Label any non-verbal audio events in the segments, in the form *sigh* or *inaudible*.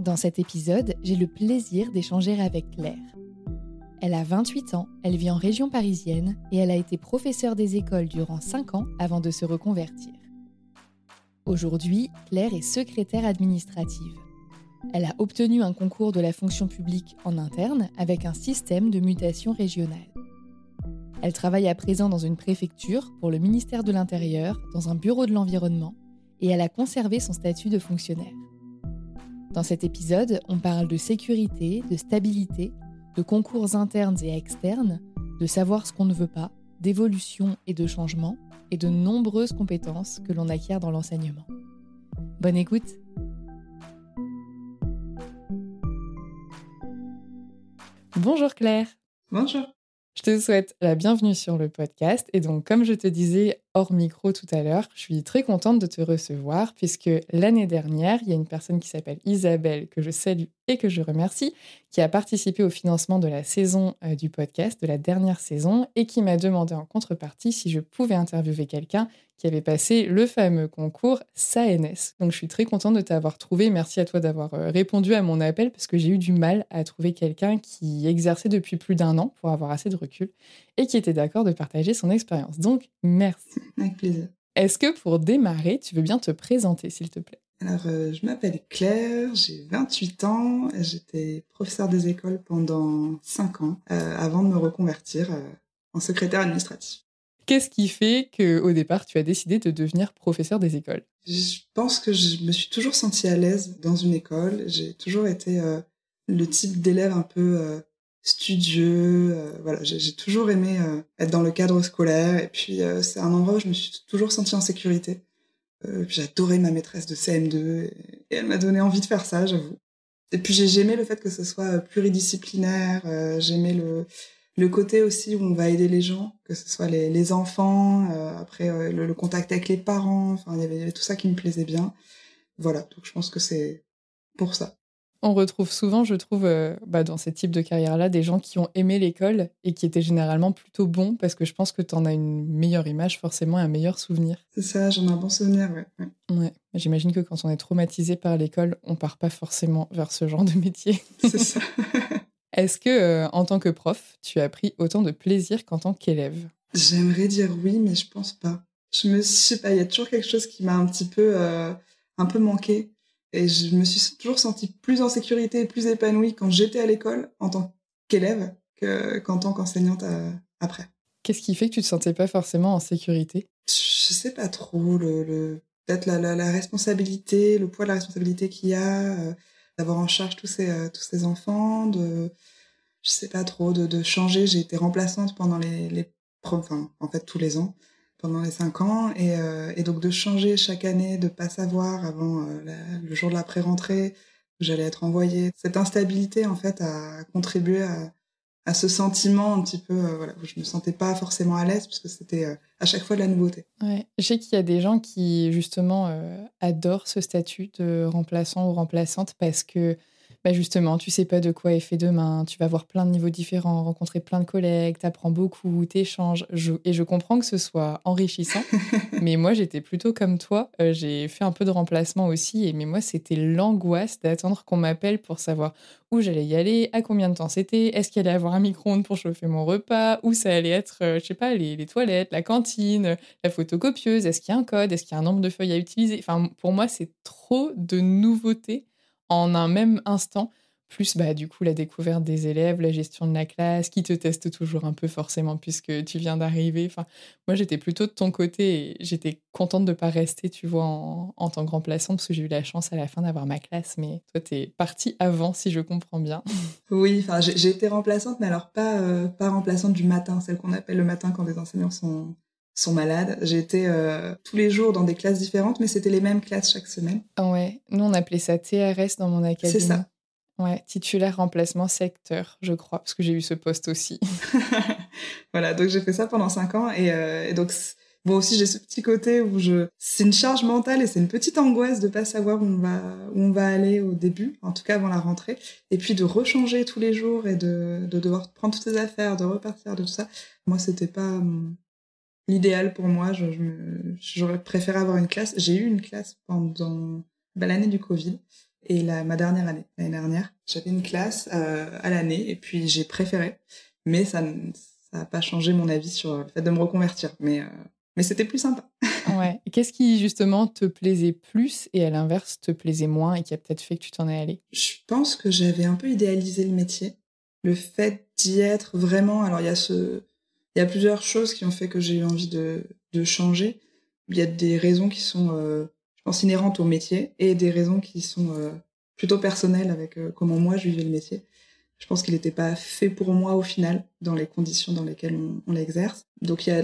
Dans cet épisode, j'ai le plaisir d'échanger avec Claire. Elle a 28 ans, elle vit en région parisienne et elle a été professeure des écoles durant 5 ans avant de se reconvertir. Aujourd'hui, Claire est secrétaire administrative. Elle a obtenu un concours de la fonction publique en interne avec un système de mutation régionale. Elle travaille à présent dans une préfecture pour le ministère de l'Intérieur, dans un bureau de l'environnement, et elle a conservé son statut de fonctionnaire. Dans cet épisode, on parle de sécurité, de stabilité, de concours internes et externes, de savoir ce qu'on ne veut pas, d'évolution et de changement, et de nombreuses compétences que l'on acquiert dans l'enseignement. Bonne écoute Bonjour Claire Bonjour je te souhaite la bienvenue sur le podcast. Et donc, comme je te disais hors micro tout à l'heure, je suis très contente de te recevoir puisque l'année dernière, il y a une personne qui s'appelle Isabelle, que je salue et que je remercie, qui a participé au financement de la saison euh, du podcast, de la dernière saison, et qui m'a demandé en contrepartie si je pouvais interviewer quelqu'un qui avait passé le fameux concours SANS. Donc je suis très contente de t'avoir trouvé. Merci à toi d'avoir euh, répondu à mon appel parce que j'ai eu du mal à trouver quelqu'un qui exerçait depuis plus d'un an pour avoir assez de recul et qui était d'accord de partager son expérience. Donc merci. Avec plaisir. Est-ce que pour démarrer, tu veux bien te présenter s'il te plaît? Alors, euh, je m'appelle Claire, j'ai 28 ans, j'étais professeure des écoles pendant 5 ans euh, avant de me reconvertir en secrétaire administratif. Qu'est-ce qui fait qu'au départ, tu as décidé de devenir professeur des écoles? Je pense que je me suis toujours sentie à l'aise dans une école. J'ai toujours été euh, le type d'élève un peu euh, studieux. Euh, voilà, j'ai toujours aimé être dans le cadre scolaire. Et puis, c'est un endroit où je me suis toujours sentie en sécurité. J'adorais ma maîtresse de CM2 et, elle m'a donné envie de faire ça, j'avoue. Et puis, j'ai aimé le fait que ce soit pluridisciplinaire. J'aimais le le côté aussi où on va aider les gens, que ce soit les, enfants, euh, après euh, le, contact avec les parents, enfin il y avait tout ça qui me plaisait bien. Voilà, donc je pense que c'est pour ça. On retrouve souvent, je trouve, euh, bah, dans ces types de carrières-là, des gens qui ont aimé l'école et qui étaient généralement plutôt bons parce que je pense que tu en as une meilleure image, forcément, un meilleur souvenir. C'est ça, j'en ai un bon souvenir, ouais. ouais. J'imagine que quand on est traumatisé par l'école, on part pas forcément vers ce genre de métier. C'est ça. *laughs* Est-ce que, euh, en tant que prof, tu as pris autant de plaisir qu'en tant qu'élève? J'aimerais dire oui, mais je pense pas. Je me sais pas, il y a toujours quelque chose qui m'a un petit peu, euh, un peu manqué. Et je me suis toujours sentie plus en sécurité et plus épanouie quand j'étais à l'école en tant qu'élève qu'en tant qu'enseignante euh, après. Qu'est-ce qui fait que tu te sentais pas forcément en sécurité? Je sais pas trop. Le, Peut-être la, la, responsabilité, le poids de la responsabilité qu'il y a d'avoir en charge tous ces, euh, tous ces enfants, de, je sais pas trop, de, de changer. J'ai été remplaçante pendant les, les enfin, en fait, tous les ans, pendant les cinq ans. Et, euh, et donc, de changer chaque année, de pas savoir avant euh, le jour de la pré-rentrée où j'allais être envoyée. Cette instabilité, en fait, a contribué à, ce sentiment un petit peu, euh, voilà, où je me sentais pas forcément à l'aise, parce que c'était à chaque fois de la nouveauté. Ouais. Je sais qu'il y a des gens qui, justement, adorent ce statut de remplaçant ou remplaçante parce que bah justement, tu sais pas de quoi est fait demain, tu vas voir plein de niveaux différents, rencontrer plein de collègues, t'apprends beaucoup, t'échanges. et je comprends que ce soit enrichissant, *laughs* mais moi j'étais plutôt comme toi. Euh, j'ai fait un peu de remplacement aussi, et mais moi c'était l'angoisse d'attendre qu'on m'appelle pour savoir où j'allais y aller, à combien de temps c'était, est-ce qu'il allait avoir un micro-ondes pour chauffer mon repas, où ça allait être, euh, je sais pas, les, les, toilettes, la cantine, la photocopieuse, est-ce qu'il y a un code, est-ce qu'il y a un nombre de feuilles à utiliser? Enfin, pour moi, c'est trop de nouveautés en un même instant. Plus, bah, du coup, la découverte des élèves, la gestion de la classe, qui te teste toujours un peu forcément puisque tu viens d'arriver. Enfin, moi, j'étais plutôt de ton côté et j'étais contente de ne pas rester, tu vois, en, tant que remplaçante parce que j'ai eu la chance à la fin d'avoir ma classe. Mais toi, tu es partie avant, si je comprends bien. *laughs* Oui, enfin, j'ai été remplaçante, mais alors pas, euh, pas remplaçante du matin, celle qu'on appelle le matin quand les enseignants sont, sont malades. J'étais euh, tous les jours dans des classes différentes, mais c'était les mêmes classes chaque semaine. Ouais, nous on appelait ça TRS dans mon académie. C'est ça. Ouais, titulaire remplacement secteur, je crois, parce que j'ai eu ce poste aussi. *laughs* *laughs* voilà, donc j'ai fait ça pendant cinq ans et, euh, et donc bon aussi j'ai ce petit côté où je c'est une charge mentale et c'est une petite angoisse de pas savoir où on va où on va aller au début, en tout cas avant la rentrée, et puis de rechanger tous les jours et de, de devoir prendre toutes ses affaires, de repartir de tout ça. Moi c'était pas l'idéal pour moi. J'aurais préféré avoir une classe. J'ai eu une classe pendant bah, l'année du Covid et la, ma dernière année, l'année dernière. J'avais une classe euh, à l'année et puis j'ai préféré. Mais ça n'a pas changé mon avis sur le fait de me reconvertir. Mais, euh, mais c'était plus sympa. *laughs* ouais. Qu'est-ce qui justement te plaisait plus et à l'inverse te plaisait moins et qui a peut-être fait que tu t'en es allé Je pense que j'avais un peu idéalisé le métier. Le fait d'y être vraiment. Alors il y a ce il y a plusieurs choses qui ont fait que j'ai eu envie de, de changer. Il y a des raisons qui sont, euh, je pense, inhérentes au métier et des raisons qui sont euh, plutôt personnelles avec euh, comment moi je vivais le métier. Je pense qu'il n'était pas fait pour moi au final, dans les conditions dans lesquelles on, l'exerce. Donc il y a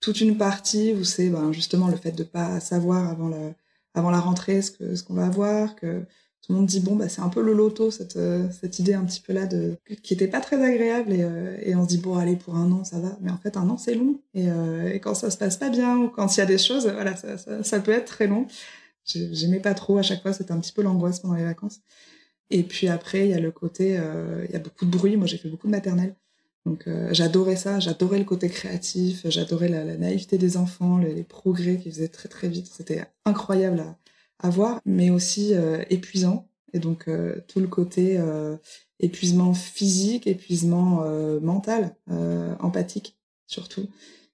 toute une partie où c'est ben, justement le fait de pas savoir avant la, avant la rentrée ce que ce qu'on va avoir, que tout le monde dit bon bah c'est un peu le loto cette euh, cette idée un petit peu là de qui était pas très agréable et, euh, et on se dit bon allez pour un an ça va. Mais en fait un an c'est long. Et, euh, et, quand ça se passe pas bien ou quand il y a des choses voilà ça, ça, peut être très long. J'aimais pas trop à chaque fois c'était un petit peu l'angoisse pendant les vacances. Et puis après il y a le côté il y a beaucoup de bruit. Moi j'ai fait beaucoup de maternelle. Donc j'adorais ça. J'adorais le côté créatif. J'adorais la, naïveté des enfants les, les progrès qui faisaient très très vite. C'était incroyable à à voir, mais aussi euh, épuisant. Et donc euh, tout le côté euh, épuisement physique, épuisement mental, empathique surtout,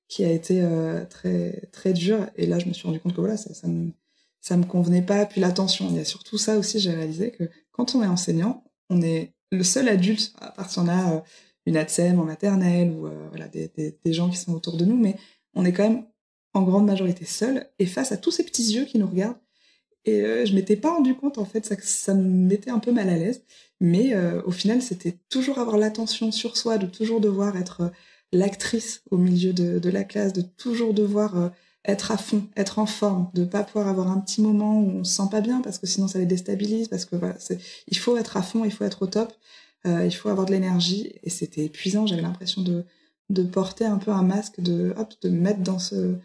qui a été très très dur. Et là, je me suis rendu compte que voilà, ça, ça me ça me convenait pas. Puis l'attention, il y a surtout ça aussi. J'ai réalisé que quand on est enseignant, on est le seul adulte, à part si on a une ATSEM en maternelle ou voilà des, des, des, gens qui sont autour de nous, mais on est quand même en grande majorité seul et face à tous ces petits yeux qui nous regardent et euh, je m'étais pas rendu compte, en fait, ça, ça me mettait un peu mal à l'aise. Mais euh, au final, c'était toujours avoir l'attention sur soi, de toujours devoir être euh, l'actrice au milieu de, la classe, de toujours devoir euh, être à fond, être en forme, de pas pouvoir avoir un petit moment où on se sent pas bien parce que sinon ça les déstabilise, parce que voilà, il faut être à fond, il faut être au top, il faut avoir de l'énergie. Et c'était épuisant, j'avais l'impression de, de porter un peu un masque, de, hop, de me mettre dans ce,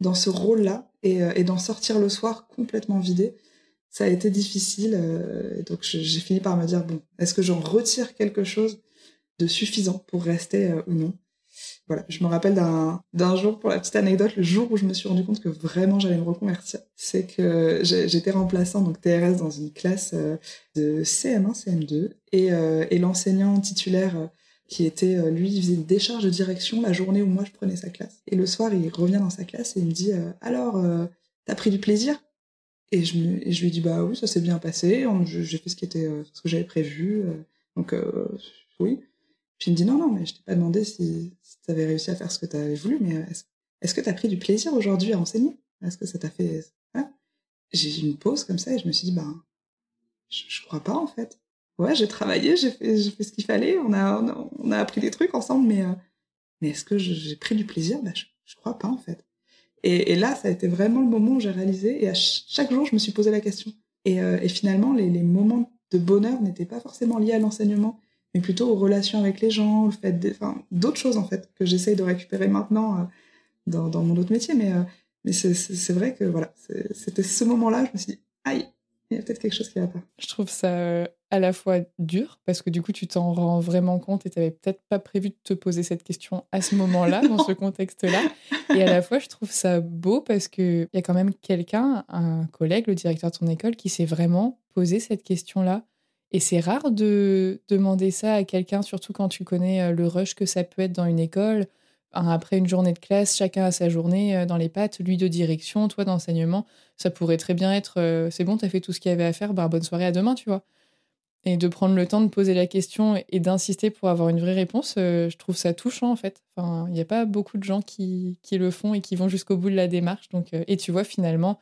dans ce rôle-là et, euh, et d'en sortir le soir complètement vidé. Ça a été difficile, euh, donc j'ai fini par me dire bon, est-ce que j'en retire quelque chose de suffisant pour rester euh, ou non? Voilà, je me rappelle d'un d'un jour pour la petite anecdote, le jour où je me suis rendu compte que vraiment j'allais me reconvertir, c'est que j'étais remplaçant donc TRS dans une classe de CM1, CM2 et, et l'enseignant titulaire qui était, euh, lui, il faisait une décharge de direction la journée où moi je prenais sa classe. Et le soir, il revient dans sa classe et il me dit euh, Alors, euh, t'as pris du plaisir? Et je, me, et je lui dis Bah oui, ça s'est bien passé, j'ai fait ce qui était ce que j'avais prévu, donc oui. Puis il me dit Non, non, mais je t'ai pas demandé si, si t'avais réussi à faire ce que t'avais voulu, mais est-ce est que t'as pris du plaisir aujourd'hui à enseigner? Est-ce que ça t'a fait. J'ai eu une pause comme ça et je me suis dit Bah, je, je crois pas en fait ouais, j'ai travaillé, j'ai fait, ce qu'il fallait, on a, on a, appris des trucs ensemble, mais, mais est-ce que j'ai pris du plaisir? Bah, je, je crois pas en fait. Et, là, ça a été vraiment le moment où j'ai réalisé, et à chaque jour, je me suis posé la question. Et, et finalement, les, moments de bonheur n'étaient pas forcément liés à l'enseignement, mais plutôt aux relations avec les gens, le fait d'autres choses en fait que j'essaye de récupérer maintenant euh, dans, mon autre métier. Mais, euh, mais c'est vrai que voilà, c'était ce moment-là, je me suis dit, aïe, il y a peut-être quelque chose qui va pas. Je trouve ça euh, à la fois dur parce que du coup tu t'en rends vraiment compte et tu n'avais peut-être pas prévu de te poser cette question à ce moment-là, *laughs* dans ce contexte-là. Et à la fois je trouve ça beau parce qu'il y a quand même quelqu'un, un collègue, le directeur de ton école, qui s'est vraiment posé cette question-là et c'est rare de demander ça à quelqu'un, surtout quand tu connais euh, le rush que ça peut être dans une école. Après une journée de classe, chacun a sa journée euh, dans les pattes, lui de direction, toi d'enseignement. Ça pourrait très bien être euh, c'est bon, t'as fait tout ce qu'il y avait à faire, bah, bonne soirée à demain, tu vois. Et de prendre le temps de poser la question et d'insister pour avoir une vraie réponse, je trouve ça touchant en fait. Enfin, il n'y a pas beaucoup de gens qui, qui, le font et qui vont jusqu'au bout de la démarche. Donc, et tu vois, finalement,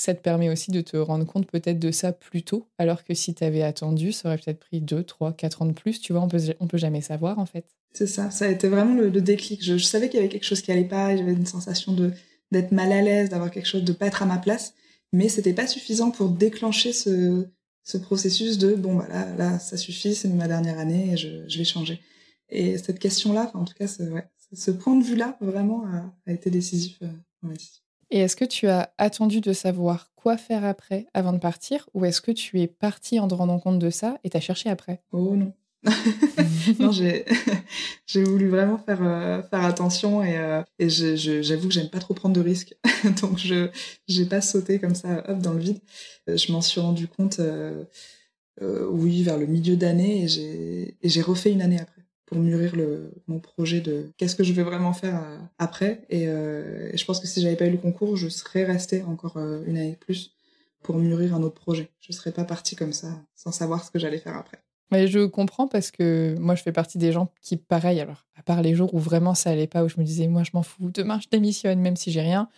ça te permet aussi de te rendre compte peut-être de ça plus tôt, alors que si tu avais attendu, ça aurait peut-être pris 2, 3, 4 ans de plus. Tu vois, on peut, on peut jamais savoir en fait. C'est ça, ça a été vraiment le, déclic. Je, savais qu'il y avait quelque chose qui allait pas, j'avais une sensation de d'être mal à l'aise, d'avoir quelque chose, de pas être à ma place, mais c'était pas suffisant pour déclencher ce, ce processus de bon bah là, là ça suffit, c'est ma dernière année et je, vais changer. Et cette question-là, en tout cas, ce, ce point de vue-là, vraiment a, été décisif euh, dans ma. Et est-ce que tu as attendu de savoir quoi faire après avant de partir ou est-ce que tu es parti en te rendant compte de ça et t'as cherché après? Oh non. *laughs* non, *laughs* j'ai voulu vraiment faire euh, faire attention et, euh, et j'avoue que j'aime pas trop prendre de risques, *laughs* donc je j'ai pas sauté comme ça hop dans le vide. Euh, je m'en suis rendu compte, oui, vers le milieu d'année et j'ai et j'ai refait une année après pour mûrir le, mon projet de qu'est-ce que je vais vraiment faire euh, après. Euh, et, je pense que si j'avais pas eu le concours, je serais restée encore euh, une année de plus pour mûrir un autre projet. Je serais pas partie comme ça sans savoir ce que j'allais faire après. Mais je comprends parce que moi, je fais partie des gens qui, pareil, alors, à part les jours où vraiment ça allait pas, où je me disais, moi, je m'en fous, demain, je démissionne, même si j'ai rien.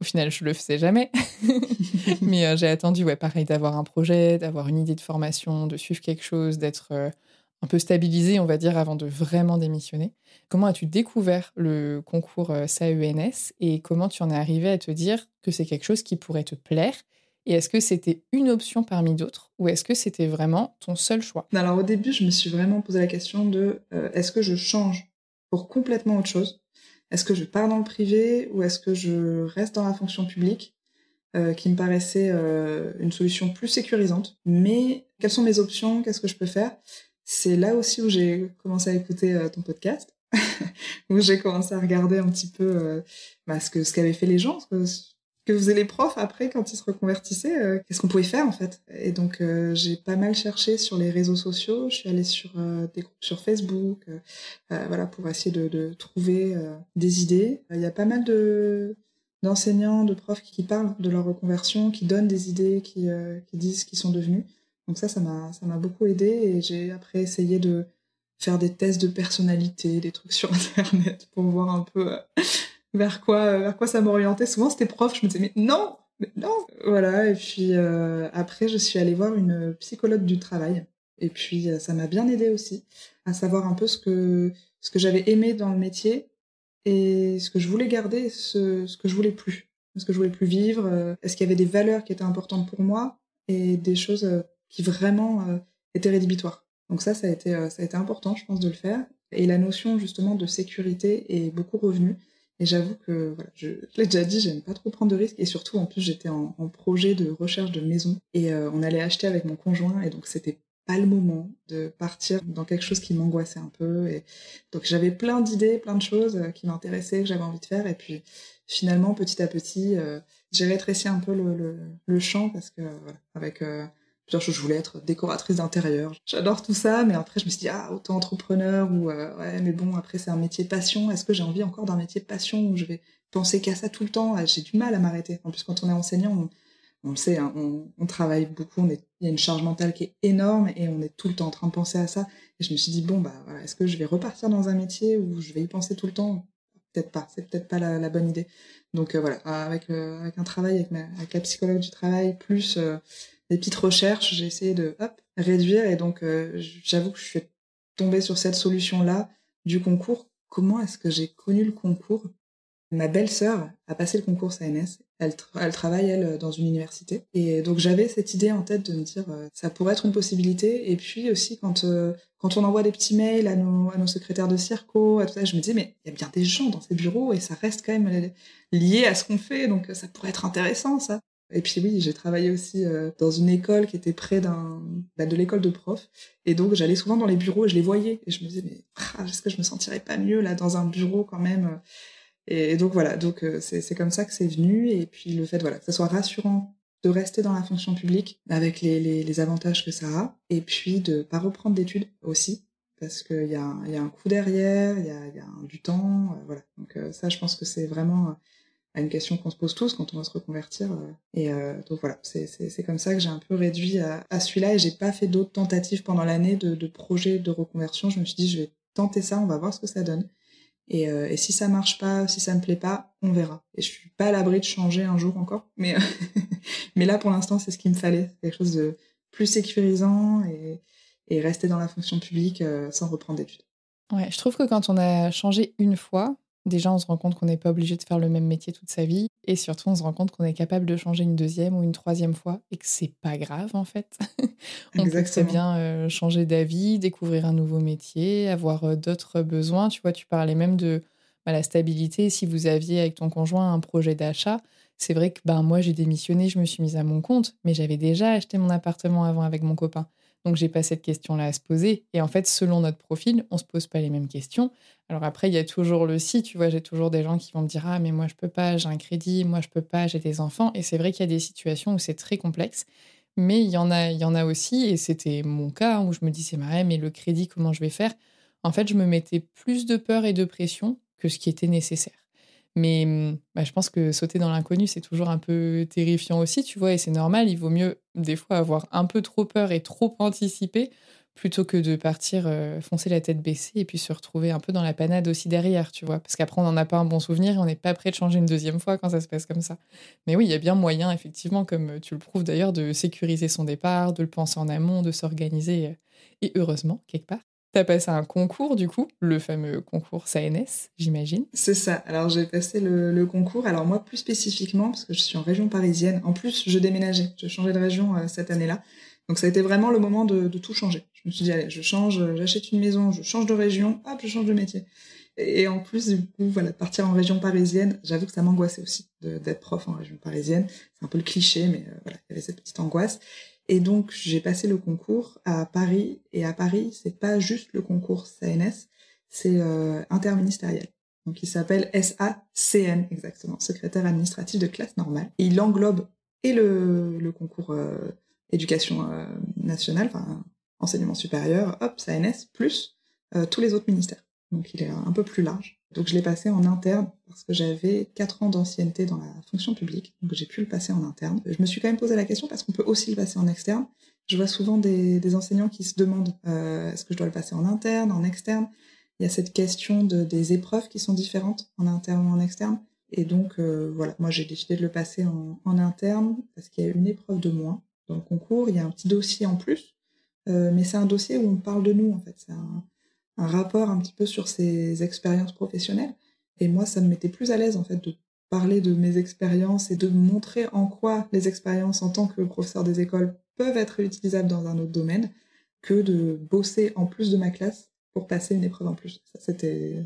Au final, je le faisais jamais. *laughs* *laughs* Mais j'ai attendu, ouais, pareil, d'avoir un projet, d'avoir une idée de formation, de suivre quelque chose, d'être un peu stabilisé, on va dire, avant de vraiment démissionner. Comment as-tu découvert le concours euh, SAENS et comment tu en es arrivé à te dire que c'est quelque chose qui pourrait te plaire? Et est-ce que c'était une option parmi d'autres ou est-ce que c'était vraiment ton seul choix? Alors au début, je me suis vraiment posé la question de euh, est-ce que je change pour complètement autre chose? Est-ce que je pars dans le privé ou est-ce que je reste dans la fonction publique euh, qui me paraissait une solution plus sécurisante? Mais quelles sont mes options? Qu'est-ce que je peux faire? C'est là aussi où j'ai commencé à écouter euh, ton podcast, *laughs* où j'ai commencé à regarder un petit peu euh, bah, ce que ce qu'avaient fait les gens, ce que, que, faisaient les profs après quand ils se reconvertissaient, euh, qu'est-ce qu'on pouvait faire en fait. Et donc j'ai pas mal cherché sur les réseaux sociaux, je suis allée sur des groupes sur Facebook, voilà pour essayer de, trouver des idées. Il y a pas mal de d'enseignants, de profs qui parlent de leur reconversion, qui donnent des idées, qui, qui disent ce qu'ils sont devenus. Donc ça, ça m'a, ça m'a beaucoup aidé et j'ai après essayé de faire des tests de personnalité, des trucs sur *laughs* Internet pour voir un peu euh, vers quoi, vers quoi ça m'orientait. Souvent, c'était prof, je me disais, mais non, mais non. Voilà, et puis euh, après, je suis allée voir une psychologue du travail. Et puis, euh, ça m'a bien aidé aussi à savoir un peu ce que, ce que j'avais aimé dans le métier et ce que je voulais garder, ce, ce que je voulais plus. Ce que je voulais plus vivre. Est-ce qu'il y avait des valeurs qui étaient importantes pour moi et des choses qui vraiment euh, était rédhibitoire. Donc ça, ça a été, euh, ça a été important, je pense, de le faire. Et la notion justement de sécurité est beaucoup revenue. Et j'avoue que, voilà, je, l'ai déjà dit, j'aime pas trop prendre de risques. Et surtout, en plus, j'étais en, en, projet de recherche de maison. Et euh, on allait acheter avec mon conjoint. Et donc, c'était pas le moment de partir dans quelque chose qui m'angoissait un peu. Et donc, j'avais plein d'idées, plein de choses qui m'intéressaient, que j'avais envie de faire. Et puis, finalement, petit à petit, j'ai rétréci un peu le, le, le champ parce que, voilà, avec je voulais être décoratrice d'intérieur. J'adore tout ça, mais après, je me suis dit, ah, auto-entrepreneur, ou euh, ouais, mais bon, après, c'est un métier passion. Est-ce que j'ai envie encore d'un métier passion où je vais penser qu'à ça tout le temps? Ah, J'ai du mal à m'arrêter. En plus, quand on est enseignant, on, le sait, hein, on, travaille beaucoup, il y a une charge mentale qui est énorme et on est tout le temps en train de penser à ça. Et je me suis dit, bon, bah, est-ce que je vais repartir dans un métier où je vais y penser tout le temps? Peut-être pas, c'est peut-être pas la, bonne idée. Donc euh, voilà, avec, euh, avec un travail, avec, la psychologue du travail, plus des petites recherches, j'ai essayé de réduire. Et donc, j'avoue que je suis tombée sur cette solution-là du concours. Comment est-ce que j'ai connu le concours? Ma belle-sœur a passé le concours CNS. Elle, elle, travaille, dans une université. Et donc, j'avais cette idée en tête de me dire, euh, ça pourrait être une possibilité. Et puis aussi, quand, euh, on envoie des petits mails à nos, secrétaires de circo, je me disais, mais il y a bien des gens dans ces bureaux et ça reste quand même lié à ce qu'on fait. Donc, ça pourrait être intéressant, ça. Et puis oui, j'ai travaillé aussi euh, dans une école qui était près d'un bah, de l'école de prof. Et donc j'allais souvent dans les bureaux et je les voyais. Et je me disais, mais ah, est-ce que je me sentirais pas mieux là dans un bureau quand même et, donc voilà, donc euh, c'est comme ça que c'est venu. Et puis le fait voilà, que ce soit rassurant de rester dans la fonction publique avec les, les, avantages que ça a. Et puis de pas reprendre d'études aussi parce qu'il y, a, y a un coup derrière, il y a, du temps. Euh, voilà. Donc ça, je pense que c'est vraiment à une question qu'on se pose tous quand on va se reconvertir. Euh, et euh, donc voilà, c'est comme ça que j'ai un peu réduit à, à celui-là et j'ai pas fait d'autres tentatives pendant l'année de, de projets de reconversion. Je me suis dit, je vais tenter ça, on va voir ce que ça donne. Et, euh, et, si ça marche pas, si ça me plaît pas, on verra. Et je suis pas à l'abri de changer un jour encore, mais *laughs* mais là pour l'instant c'est ce qu'il me fallait, quelque chose de plus sécurisant et, et rester dans la fonction publique sans reprendre d'études. Ouais, je trouve que quand on a changé une fois, Déjà, on se rend compte qu'on n'est pas obligé de faire le même métier toute sa vie. Et surtout, on se rend compte qu'on est capable de changer une deuxième ou une troisième fois et que c'est pas grave en fait. *laughs* on peut très bien euh, changer d'avis, découvrir un nouveau métier, avoir euh, d'autres besoins. Tu vois, tu parlais même de bah, la stabilité. Si vous aviez avec ton conjoint un projet d'achat, c'est vrai que ben, moi j'ai démissionné, je me suis mise à mon compte, mais j'avais déjà acheté mon appartement avant avec mon copain. Donc, j'ai pas cette question-là à se poser. Et en fait, selon notre profil, on se pose pas les mêmes questions. Alors après, il y a toujours le si, tu vois, j'ai toujours des gens qui vont me dire ah mais moi je peux pas, j'ai un crédit, moi je peux pas, j'ai des enfants. Et c'est vrai qu'il y a des situations où c'est très complexe. Mais il y en a, il y en a aussi, et c'était mon cas où je me disais marrant, mais le crédit, comment je vais faire? En fait, je me mettais plus de peur et de pression que ce qui était nécessaire. Mais bah, je pense que sauter dans l'inconnu, c'est toujours un peu terrifiant aussi, tu vois, et c'est normal. Il vaut mieux, des fois, avoir un peu trop peur et trop anticiper plutôt que de partir euh, foncer la tête baissée et puis se retrouver un peu dans la panade aussi derrière, tu vois. Parce qu'après, on n'en a pas un bon souvenir et on n'est pas prêt de changer une deuxième fois quand ça se passe comme ça. Mais oui, il y a bien moyen, effectivement, comme tu le prouves d'ailleurs, de sécuriser son départ, de le penser en amont, de s'organiser, euh, et heureusement, quelque part. T'as passé un concours, du coup, le fameux concours CNS, j'imagine. C'est ça. Alors, j'ai passé le, concours. Alors, moi, plus spécifiquement, parce que je suis en région parisienne. En plus, je déménageais. Je changeais de région euh, cette année-là. Donc, ça a été vraiment le moment de, tout changer. Je me suis dit, allez, je change, j'achète une maison, je change de région, hop, je change de métier. Et, en plus, du coup, voilà, partir en région parisienne, j'avoue que ça m'angoissait aussi d'être prof en région parisienne. C'est un peu le cliché, mais euh, voilà, il y avait cette petite angoisse. Et donc, j'ai passé le concours à Paris. Et à Paris, c'est pas juste le concours CNS, c'est euh, interministériel. Donc, il s'appelle SACN, exactement, secrétaire administratif de classe normale. Et il englobe et le, concours euh, éducation euh, nationale, enfin, enseignement supérieur, hop, CNS, plus euh, tous les autres ministères. Donc, il est un peu plus large. Donc je l'ai passé en interne parce que j'avais 4 ans d'ancienneté dans la fonction publique, donc j'ai pu le passer en interne. Je me suis quand même posé la question parce qu'on peut aussi le passer en externe. Je vois souvent des, enseignants qui se demandent euh, est-ce que je dois le passer en interne, en externe? Il y a cette question de, des épreuves qui sont différentes en interne ou en externe. Et donc euh, voilà, moi j'ai décidé de le passer en, interne parce qu'il y a une épreuve de moins dans le concours. Il y a un petit dossier en plus, euh, mais c'est un dossier où on parle de nous en fait. Un rapport un petit peu sur ses expériences professionnelles. Et moi, ça me mettait plus à l'aise en fait de parler de mes expériences et de montrer en quoi les expériences en tant que professeur des écoles peuvent être utilisables dans un autre domaine que de bosser en plus de ma classe pour passer une épreuve en plus. Ça, c'était,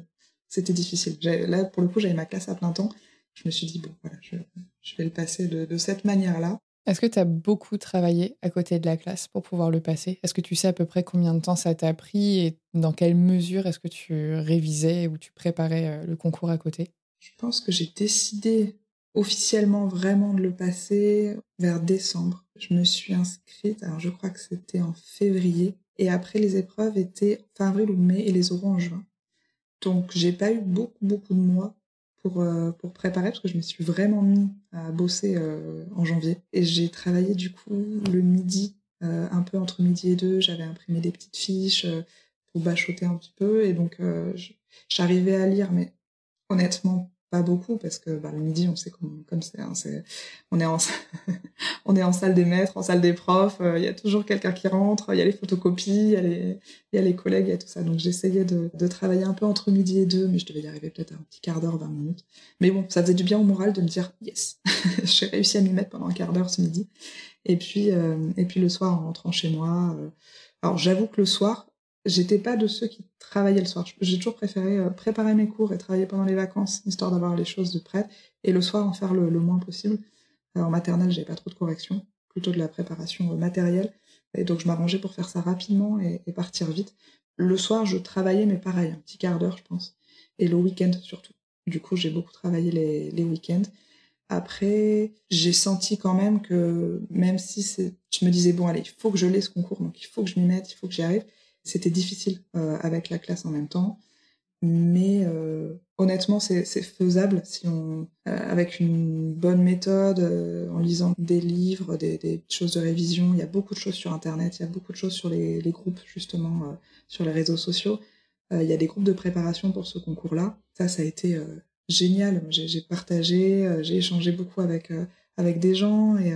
c'était difficile. Là, pour le coup, j'avais ma classe à plein temps. Je me suis dit, bon, voilà, je, vais le passer de, de cette manière-là. Est-ce que tu as beaucoup travaillé à côté de la classe pour pouvoir le passer? Est-ce que tu sais à peu près combien de temps ça t'a pris et dans quelle mesure est-ce que tu révisais ou tu préparais euh, le concours à côté? Je pense que j'ai décidé officiellement vraiment de le passer vers décembre. Je me suis inscrite, alors je crois que c'était en février, et après les épreuves étaient fin avril ou mai et les oraux en juin. Donc j'ai pas eu beaucoup beaucoup de mois pour, euh, pour préparer, parce que je me suis vraiment mis à bosser euh, en janvier. Et j'ai travaillé du coup le midi, euh, un peu entre midi et deux, j'avais imprimé des petites fiches pour bachoter un petit peu, et donc j'arrivais à lire, mais honnêtement pas beaucoup parce que bah, le midi, on sait comme c'est. Hein, on est en *laughs* on est en salle des maîtres, en salle des profs. Il y a toujours quelqu'un qui rentre. Il y a les photocopies, il y a les y a les collègues, il y a tout ça. Donc j'essayais de, de travailler un peu entre midi et deux, mais je devais y arriver peut-être un petit quart d'heure, 20 minutes. Mais bon, ça faisait du bien au moral de me dire yes, *laughs* j'ai réussi à m'y mettre pendant un quart d'heure ce midi. Et puis et puis le soir en rentrant chez moi. alors j'avoue que le soir, j'étais pas de ceux qui travaillaient le soir. J'ai toujours préféré euh, préparer mes cours et travailler pendant les vacances, histoire d'avoir les choses de près, et le soir en faire le, moins possible. en maternelle, j'avais pas trop de corrections, plutôt de la préparation euh, matérielle, et donc je m'arrangeais pour faire ça rapidement et, partir vite. Le soir, je travaillais, mais pareil, un petit quart d'heure, je pense, et le week-end surtout. Du coup, j'ai beaucoup travaillé les, les week-ends. Après, j'ai senti quand même que même si je me disais bon allez, il faut que je l'ai ce concours, donc il faut que je m'y mette, il faut que j'y arrive c'était difficile euh, avec la classe en même temps. Mais euh, honnêtement, c'est faisable si on, euh, avec une bonne méthode, en lisant des livres, des, choses de révision. Il y a beaucoup de choses sur Internet, il y a beaucoup de choses sur les, groupes, justement, sur les réseaux sociaux. il y a des groupes de préparation pour ce concours-là. Ça, ça a été génial. J'ai partagé, j'ai échangé beaucoup avec, avec des gens et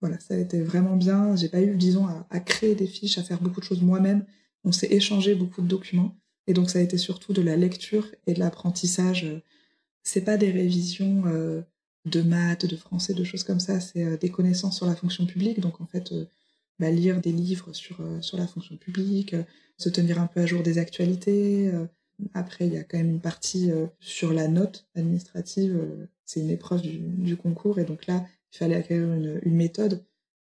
voilà, ça a été vraiment bien. J'ai pas eu, disons, à, créer des fiches, à faire beaucoup de choses moi-même on s'est échangé beaucoup de documents. Et donc, ça a été surtout de la lecture et de l'apprentissage. C'est pas des révisions euh, de maths, de français, de choses comme ça. C'est euh, des connaissances sur la fonction publique. Donc, en fait, euh, bah, lire des livres sur, sur la fonction publique, se tenir un peu à jour des actualités. Après, il y a quand même une partie sur la note administrative. C'est une épreuve du, concours. Et donc là, il fallait acquérir une, une méthode.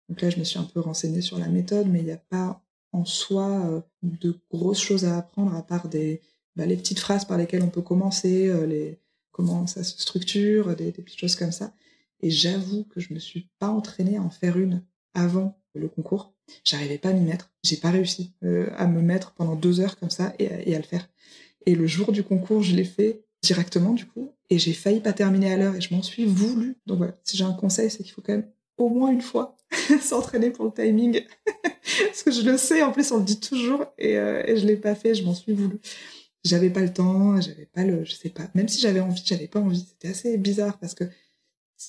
Donc là, je me suis un peu renseignée sur la méthode, mais il n'y a pas en soi euh, de grosses choses à apprendre à part des bah, les petites phrases par lesquelles on peut commencer, euh, les comment ça se structure, des, petites choses comme ça. Et j'avoue que je me suis pas entraînée à en faire une avant le concours. J'arrivais pas à m'y mettre. J'ai pas réussi euh, à me mettre pendant deux heures comme ça et, et, à le faire. Et le jour du concours, je l'ai fait directement du coup et j'ai failli pas terminer à l'heure et je m'en suis voulu. Donc voilà, si j'ai un conseil, c'est qu'il faut quand même au moins une fois *laughs* s'entraîner pour le timing. *laughs* Parce que je le sais, en plus on le dit toujours et, euh, et je l'ai pas fait, je m'en suis voulu. J'avais pas le temps, j'avais pas le, je sais pas. Même si j'avais envie, j'avais pas envie. C'était assez bizarre parce que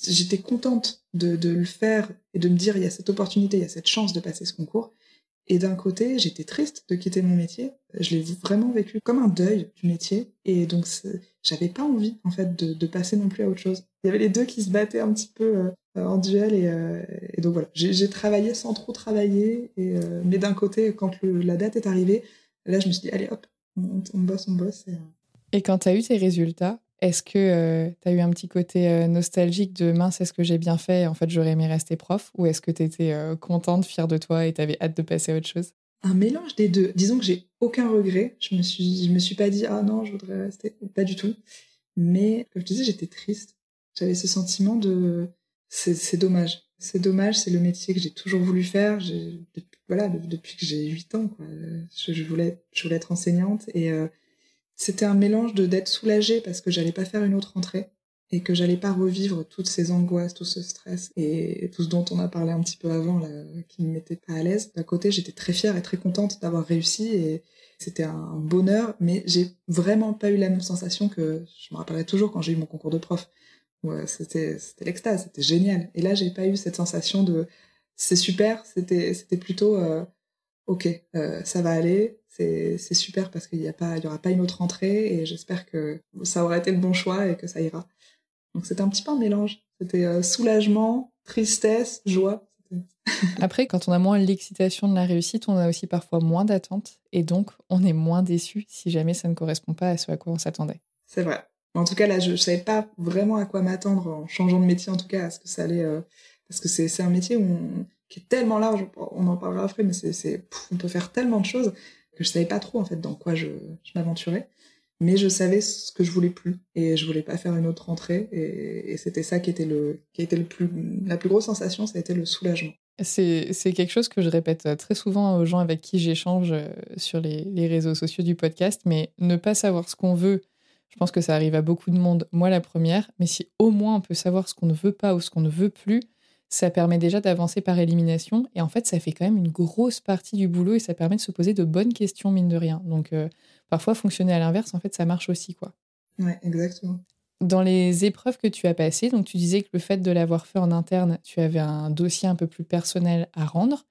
j'étais contente de, le faire et de me dire il y a cette opportunité, il y a cette chance de passer ce concours. Et d'un côté, j'étais triste de quitter mon métier. Je l'ai vraiment vécu comme un deuil du métier. Et donc, j'avais pas envie, en fait, de, de, passer non plus à autre chose. Il y avait les deux qui se battaient un petit peu euh, en duel. Et, euh, et donc, voilà. J'ai travaillé sans trop travailler. Et, euh, mais d'un côté, quand la date est arrivée, là, je me suis dit, allez, hop, on, on bosse, on bosse. Et, et quand tu as eu tes résultats, est-ce que euh, tu as eu un petit côté euh, nostalgique de mince, est-ce que j'ai bien fait En fait, j'aurais aimé rester prof Ou est-ce que tu étais euh, contente, fière de toi et tu avais hâte de passer à autre chose? Un mélange des deux. Disons que j'ai aucun regret. Je me suis, je me suis pas dit ah non, je voudrais rester. Pas du tout. Mais comme je te disais, j'étais triste. J'avais ce sentiment de c'est dommage. C'est dommage, c'est le métier que j'ai toujours voulu faire. Depuis, voilà, depuis que j'ai 8 ans, quoi. Je, voulais, je voulais être enseignante et c'était un mélange de d'être soulagée parce que j'allais pas faire une autre rentrée et que j'allais pas revivre toutes ces angoisses, tout ce stress et tout ce dont on a parlé un petit peu avant là, qui me mettait pas à l'aise. D'un côté, j'étais très fière et très contente d'avoir réussi et c'était un bonheur, mais j'ai vraiment pas eu la même sensation que je me rappellerai toujours quand j'ai eu mon concours de prof. Ouais, c'était l'extase, c'était génial. Et là, j'ai pas eu cette sensation de c'est super, c'était c'était plutôt euh, ok, euh, ça va aller, c'est super parce qu'il n'y a pas, il y aura pas une autre entrée et j'espère que ça aura été le bon choix et que ça ira. Donc c'était un petit peu un mélange. C'était euh, soulagement, tristesse, joie. *laughs* Après, quand on a moins l'excitation de la réussite, on a aussi parfois moins d'attentes et donc on est moins déçu si jamais ça ne correspond pas à ce à quoi on s'attendait. C'est vrai. En tout cas, là, je ne savais pas vraiment à quoi m'attendre en changeant de métier, en tout cas, à que ça allait. Euh, parce que c'est un métier qui est tellement large, on en parlera après, mais c'est on peut faire tellement de choses que je savais pas trop en fait dans quoi je, je m'aventurais. Mais je savais ce que je voulais plus et je voulais pas faire une autre rentrée et, c'était ça qui était le qui était le plus la plus grosse sensation, ça a été le soulagement. C'est quelque chose que je répète très souvent aux gens avec qui j'échange euh, sur les, les, réseaux sociaux du podcast, mais ne pas savoir ce qu'on veut, je pense que ça arrive à beaucoup de monde, moi la première, mais si au moins on peut savoir ce qu'on ne veut pas ou ce qu'on ne veut plus, ça permet déjà d'avancer par élimination. Et en fait, ça fait quand même une grosse partie du boulot et ça permet de se poser de bonnes questions, mine de rien. Donc, euh, parfois, fonctionner à l'inverse, en fait, ça marche aussi, quoi. Ouais, exactement. Dans les épreuves que tu as passées, donc tu disais que le fait de l'avoir fait en interne, tu avais un dossier un peu plus personnel à rendre.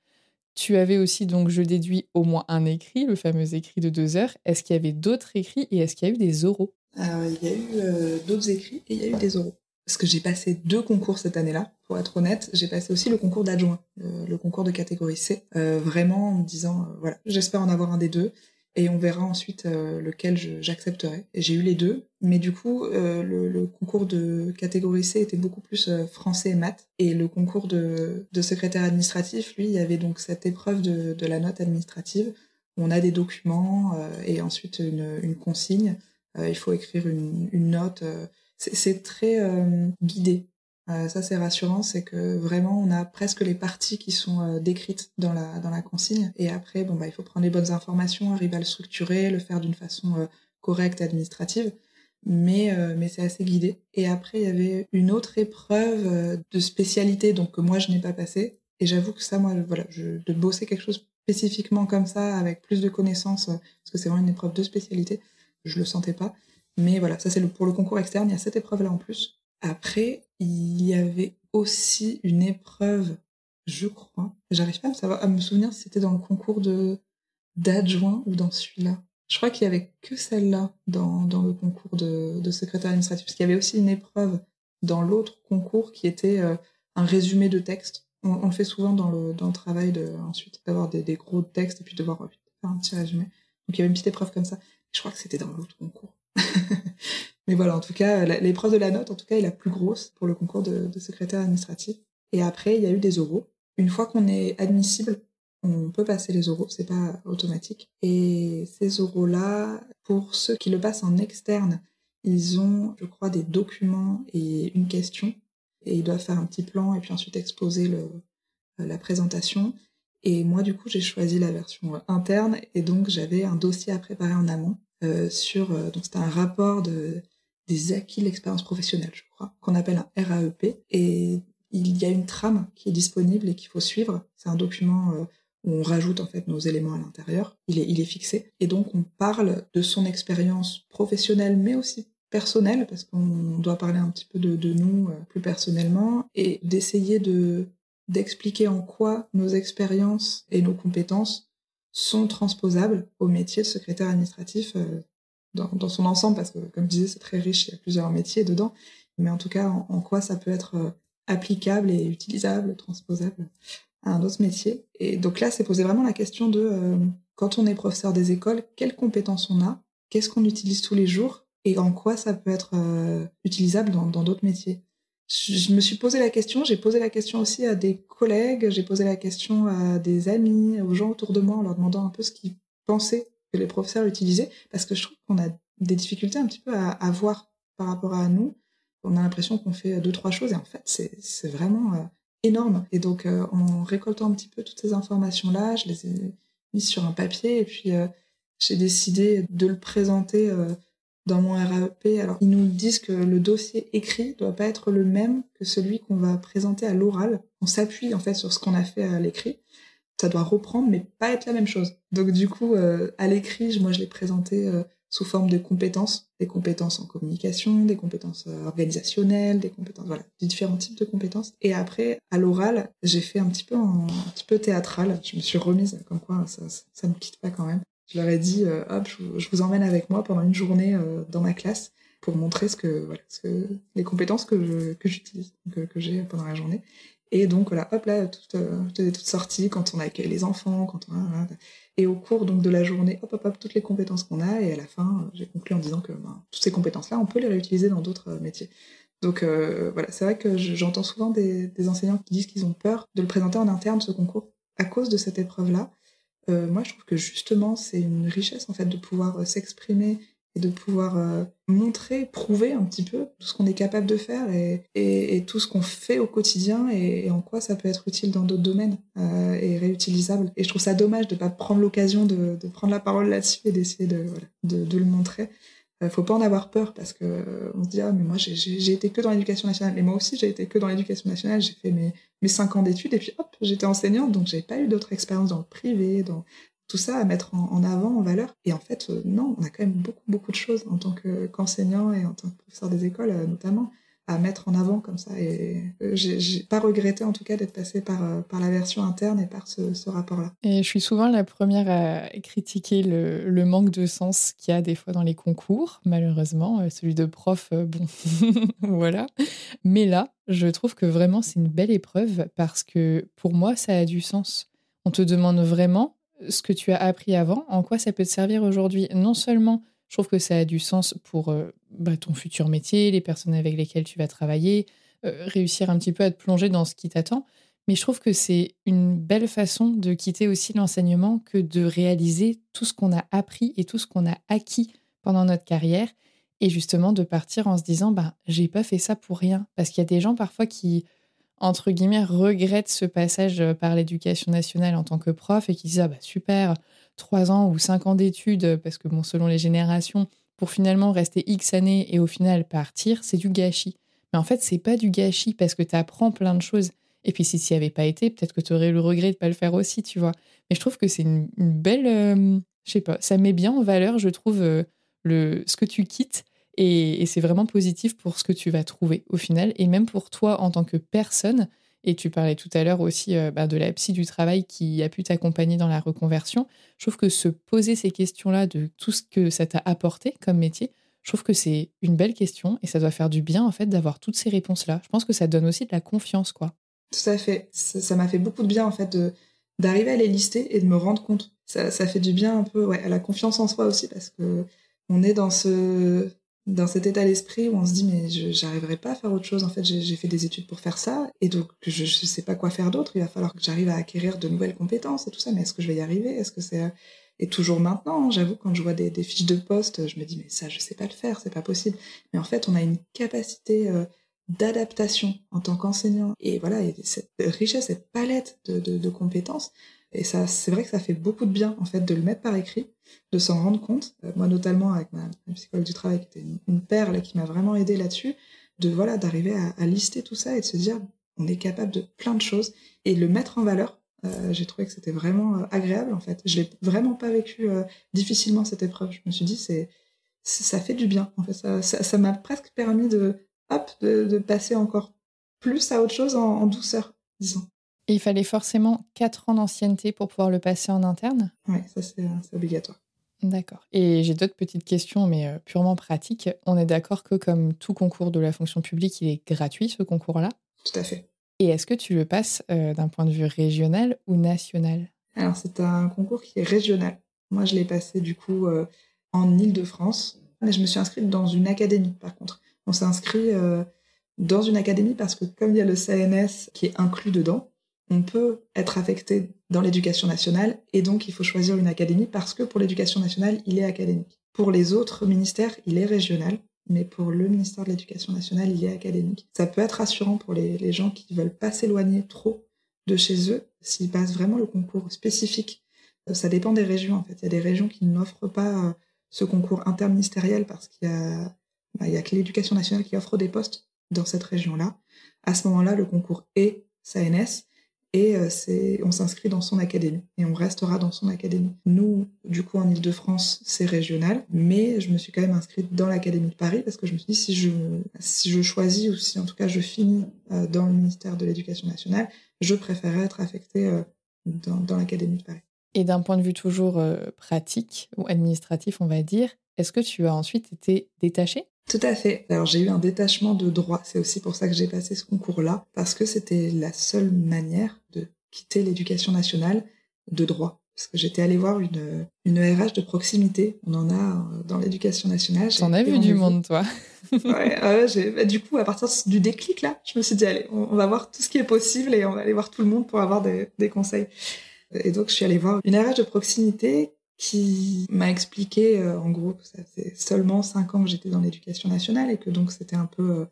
Tu avais aussi, donc, je déduis, au moins un écrit, le fameux écrit de deux heures. Est-ce qu'il y avait d'autres écrits et est-ce qu'il y a eu des oraux? Il y a eu euh, d'autres écrits et il y a eu des oraux. Parce que j'ai passé deux concours cette année-là, pour être honnête. J'ai passé aussi le concours d'adjoint, le, concours de catégorie C, euh, vraiment en me disant, euh, voilà, j'espère en avoir un des deux et on verra ensuite euh, lequel j'accepterai. J'ai eu les deux, mais du coup, euh, le, concours de catégorie C était beaucoup plus euh, français et maths, et le concours de, secrétaire administratif, lui, il y avait donc cette épreuve de, la note administrative, où on a des documents et ensuite une consigne. Il faut écrire une, une note. c'est très guidé. Euh, ça, c'est rassurant, c'est que vraiment, on a presque les parties qui sont euh, décrites dans la, dans la consigne. Et après, bon, bah, il faut prendre les bonnes informations, arriver à le structurer, le faire d'une façon euh, correcte, administrative. Mais, mais c'est assez guidé. Et après, il y avait une autre épreuve de spécialité, donc que moi, je n'ai pas passé. Et j'avoue que ça, moi, voilà, je, de bosser quelque chose spécifiquement comme ça, avec plus de connaissances, parce que c'est vraiment une épreuve de spécialité, je le sentais pas. Mais voilà, ça c'est pour le concours externe, il y a cette épreuve-là en plus. Après, il y avait aussi une épreuve, je crois. J'arrive pas à me, souvenir si c'était dans le concours d'adjoint ou dans celui-là. Je crois qu'il y avait que celle-là dans, dans le concours de, de secrétaire administratif, parce qu'il y avait aussi une épreuve dans l'autre concours qui était euh, un résumé de texte. On, le fait souvent dans le, dans le travail de, ensuite d'avoir des, des, gros textes et puis de devoir faire un petit résumé. Donc il y avait une petite épreuve comme ça. Je crois que c'était dans l'autre concours. *laughs* Mais voilà, en tout cas, l'épreuve de la note, en tout cas, est la plus grosse pour le concours de, secrétaire administratif. Et après, il y a eu des oraux. Une fois qu'on est admissible, on peut passer les oraux, c'est pas automatique. Et ces oraux-là, pour ceux qui le passent en externe, ils ont, je crois, des documents et une question. Et ils doivent faire un petit plan et puis ensuite exposer la présentation. Et moi, du coup, j'ai choisi la version interne et donc j'avais un dossier à préparer en amont euh, sur. Euh, donc c'était un rapport de des acquis de l'expérience professionnelle, je crois, qu'on appelle un RAEP. Et il y a une trame qui est disponible et qu'il faut suivre. C'est un document euh, où on rajoute en fait nos éléments à l'intérieur. Il est, il est fixé. Et donc on parle de son expérience professionnelle, mais aussi personnelle, parce qu'on doit parler un petit peu de, de nous euh, plus personnellement, et d'essayer de d'expliquer en quoi nos expériences et nos compétences sont transposables au métier de secrétaire administratif euh, dans, son ensemble, parce que comme je disais, c'est très riche, il y a plusieurs métiers dedans, mais en tout cas, en, quoi ça peut être euh, applicable et utilisable, transposable à un autre métier. Et donc là, c'est poser vraiment la question de, euh, quand on est professeur des écoles, quelles compétences on a, qu'est-ce qu'on utilise tous les jours, et en quoi ça peut être utilisable dans d'autres métiers. Je, me suis posé la question, j'ai posé la question aussi à des collègues, j'ai posé la question à des amis, aux gens autour de moi, en leur demandant un peu ce qu'ils pensaient que les professeurs utilisaient, parce que je trouve qu'on a des difficultés un petit peu à, voir par rapport à nous. On a l'impression qu'on fait deux, trois choses, et en fait, c'est vraiment euh, énorme. Et donc, euh, en récoltant un petit peu toutes ces informations-là, je les ai mises sur un papier, et puis euh, j'ai décidé de le présenter dans mon RAEP. Alors, ils nous disent que le dossier écrit doit pas être le même que celui qu'on va présenter à l'oral. On s'appuie en fait sur ce qu'on a fait à l'écrit ça doit reprendre, mais pas être la même chose. Donc du coup, euh, à l'écrit, moi je l'ai présenté euh, sous forme de compétences, des compétences en communication, des compétences euh, organisationnelles, des compétences, voilà, différents types de compétences. Et après, à l'oral, j'ai fait un petit peu un petit peu théâtral. Je me suis remise, comme quoi ça, ça, ne me quitte pas quand même. Je leur ai dit, hop, je, vous emmène avec moi pendant une journée dans ma classe pour montrer ce que, voilà, ce que les compétences que que j'utilise, que, j'ai pendant la journée. Et donc voilà, hop là, tout, euh, toute quand on accueille les enfants, quand on et au cours donc de la journée, hop hop hop, toutes les compétences qu'on a, et à la fin, j'ai conclu en disant que ben, toutes ces compétences-là, on peut les réutiliser dans d'autres euh, métiers. Donc euh, voilà, c'est vrai que j'entends souvent des, enseignants qui disent qu'ils ont peur de le présenter en interne ce concours à cause de cette épreuve-là. Euh, moi, je trouve que justement, c'est une richesse en fait de pouvoir euh, s'exprimer et de pouvoir euh, montrer, prouver un petit peu tout ce qu'on est capable de faire et, tout ce qu'on fait au quotidien et, en quoi ça peut être utile dans d'autres domaines et réutilisable. Et je trouve ça dommage de pas prendre l'occasion de, prendre la parole là-dessus et d'essayer de, le montrer. Euh, faut pas en avoir peur parce que euh, on se dit ah mais moi j'ai été que dans l'éducation nationale. Et moi aussi j'ai été que dans l'éducation nationale. J'ai fait mes mes cinq ans d'études et puis hop j'étais enseignante. Donc j'ai pas eu d'autres expériences dans le privé dans tout ça à mettre en, avant, en valeur. Et en fait, non, on a quand même beaucoup, beaucoup de choses en tant qu'enseignant et en tant que professeur des écoles, notamment à mettre en avant comme ça. Et euh, j'ai pas regretté en tout cas d'être passé par, euh, par la version interne et par ce, rapport-là. Et je suis souvent la première à critiquer le, le manque de sens qu'il y a des fois dans les concours, malheureusement. Euh, celui de prof, bon, *laughs* voilà. Mais là, je trouve que vraiment c'est une belle épreuve parce que pour moi, ça a du sens. On te demande vraiment ce que tu as appris avant, en quoi ça peut te servir aujourd'hui. Non seulement je trouve que ça a du sens pour euh, bah, ton futur métier, les personnes avec lesquelles tu vas travailler, euh, réussir un petit peu à te plonger dans ce qui t'attend. Mais je trouve que c'est une belle façon de quitter aussi l'enseignement que de réaliser tout ce qu'on a appris et tout ce qu'on a acquis pendant notre carrière et justement de partir en se disant bah j'ai pas fait ça pour rien parce qu'il y a des gens parfois qui entre guillemets regrettent ce passage par l'éducation nationale en tant que prof et qui disent ah bah super trois ans ou cinq ans d'études, parce que bon, selon les générations, pour finalement rester X années et au final partir, c'est du gâchis. Mais en fait, c'est pas du gâchis parce que tu apprends plein de choses. Et puis, si n'y avait pas été, peut-être que tu aurais le regret de pas le faire aussi, tu vois. Mais je trouve que c'est une, belle. Euh, je sais pas, ça met bien en valeur, je trouve, euh, le, ce que tu quittes. Et c'est vraiment positif pour ce que tu vas trouver au final. Et même pour toi en tant que personne, et tu parlais tout à l'heure aussi euh, bah, de la psy du travail qui a pu t'accompagner dans la reconversion. Je trouve que se poser ces questions-là de tout ce que ça t'a apporté comme métier, je trouve que c'est une belle question et ça doit faire du bien en fait d'avoir toutes ces réponses-là. Je pense que ça donne aussi de la confiance, quoi. Tout à fait. Ça m'a fait beaucoup de bien en fait d'arriver à les lister et de me rendre compte. Ça, ça fait du bien un peu ouais, à la confiance en soi aussi parce que on est dans ce dans cet état d'esprit où on se dit mais j'arriverai pas à faire autre chose. En fait j'ai fait des études pour faire ça et donc je, je sais pas quoi faire d'autre. Il va falloir que j'arrive à acquérir de nouvelles compétences et tout ça. Mais est-ce que je vais y arriver? Est-ce que c'est et toujours maintenant j'avoue quand je vois des, fiches de poste je me dis mais ça je sais pas le faire c'est pas possible. Mais en fait on a une capacité euh, d'adaptation en tant qu'enseignant. Et voilà et cette richesse cette palette de compétences et ça, c'est vrai que ça fait beaucoup de bien, en fait, de le mettre par écrit, de s'en rendre compte. Euh, moi, notamment, avec ma, psychologue du travail, qui était une, perle qui m'a vraiment aidé là-dessus, de, voilà, d'arriver à, lister tout ça et de se dire, on est capable de plein de choses et le mettre en valeur. Euh, j'ai trouvé que c'était vraiment euh, agréable, en fait. Je l'ai vraiment pas vécu difficilement, cette épreuve. Je me suis dit, c'est, ça fait du bien. En fait, ça, ça, m'a presque permis de, hop, de, de, passer encore plus à autre chose en, en douceur, disons il fallait forcément 4 ans d'ancienneté pour pouvoir le passer en interne Oui, ça c'est obligatoire. D'accord. Et j'ai d'autres petites questions, mais euh, purement pratiques. On est d'accord que comme tout concours de la fonction publique, il est gratuit, ce concours-là? Tout à fait. Et est-ce que tu le passes euh, d'un point de vue régional ou national? Alors c'est un concours qui est régional. Moi, je l'ai passé du coup euh, en Ile-de-France, mais je me suis inscrite dans une académie par contre. On s'est inscrit dans une académie parce que comme il y a le CNS qui est inclus dedans, on peut être affecté dans l'éducation nationale et donc il faut choisir une académie parce que pour l'éducation nationale, il est académique. Pour les autres ministères, il est régional, mais pour le ministère de l'Éducation nationale, il est académique. Ça peut être rassurant pour les, gens qui ne veulent pas s'éloigner trop de chez eux s'ils passent vraiment le concours spécifique. Euh, ça dépend des régions en fait. Il y a des régions qui n'offrent pas euh, ce concours interministériel parce qu'il y a, bah, y a que l'éducation nationale qui offre des postes dans cette région-là. À ce moment-là, le concours est SANS et euh, on s'inscrit dans son académie et on restera dans son académie. Nous, du coup, en Ile-de-France, c'est régional, mais je me suis quand même inscrite dans l'académie de Paris parce que je me suis dit si je si je choisis ou si en tout cas je finis euh, dans le ministère de l'Éducation nationale, je préférerais être affectée euh, dans, dans l'académie de Paris. Et d'un point de vue toujours pratique ou administratif, on va dire, est-ce que tu as ensuite été détaché tout à fait. Alors j'ai eu un détachement de droit. C'est aussi pour ça que j'ai passé ce concours-là, parce que c'était la seule manière de quitter l'éducation nationale de droit. Parce que j'étais allée voir une, une RH de proximité. On en a euh, dans l'éducation nationale. T'en as vu du monde, toi. *laughs* ouais, bah, du coup, à partir du déclic, là, je me suis dit, allez, on, va voir tout ce qui est possible et on va aller voir tout le monde pour avoir des, des conseils. Et donc, je suis allée voir une RH de proximité qui m'a expliqué euh, en gros que ça fait seulement cinq ans que j'étais dans l'éducation nationale et que donc c'était un peu euh,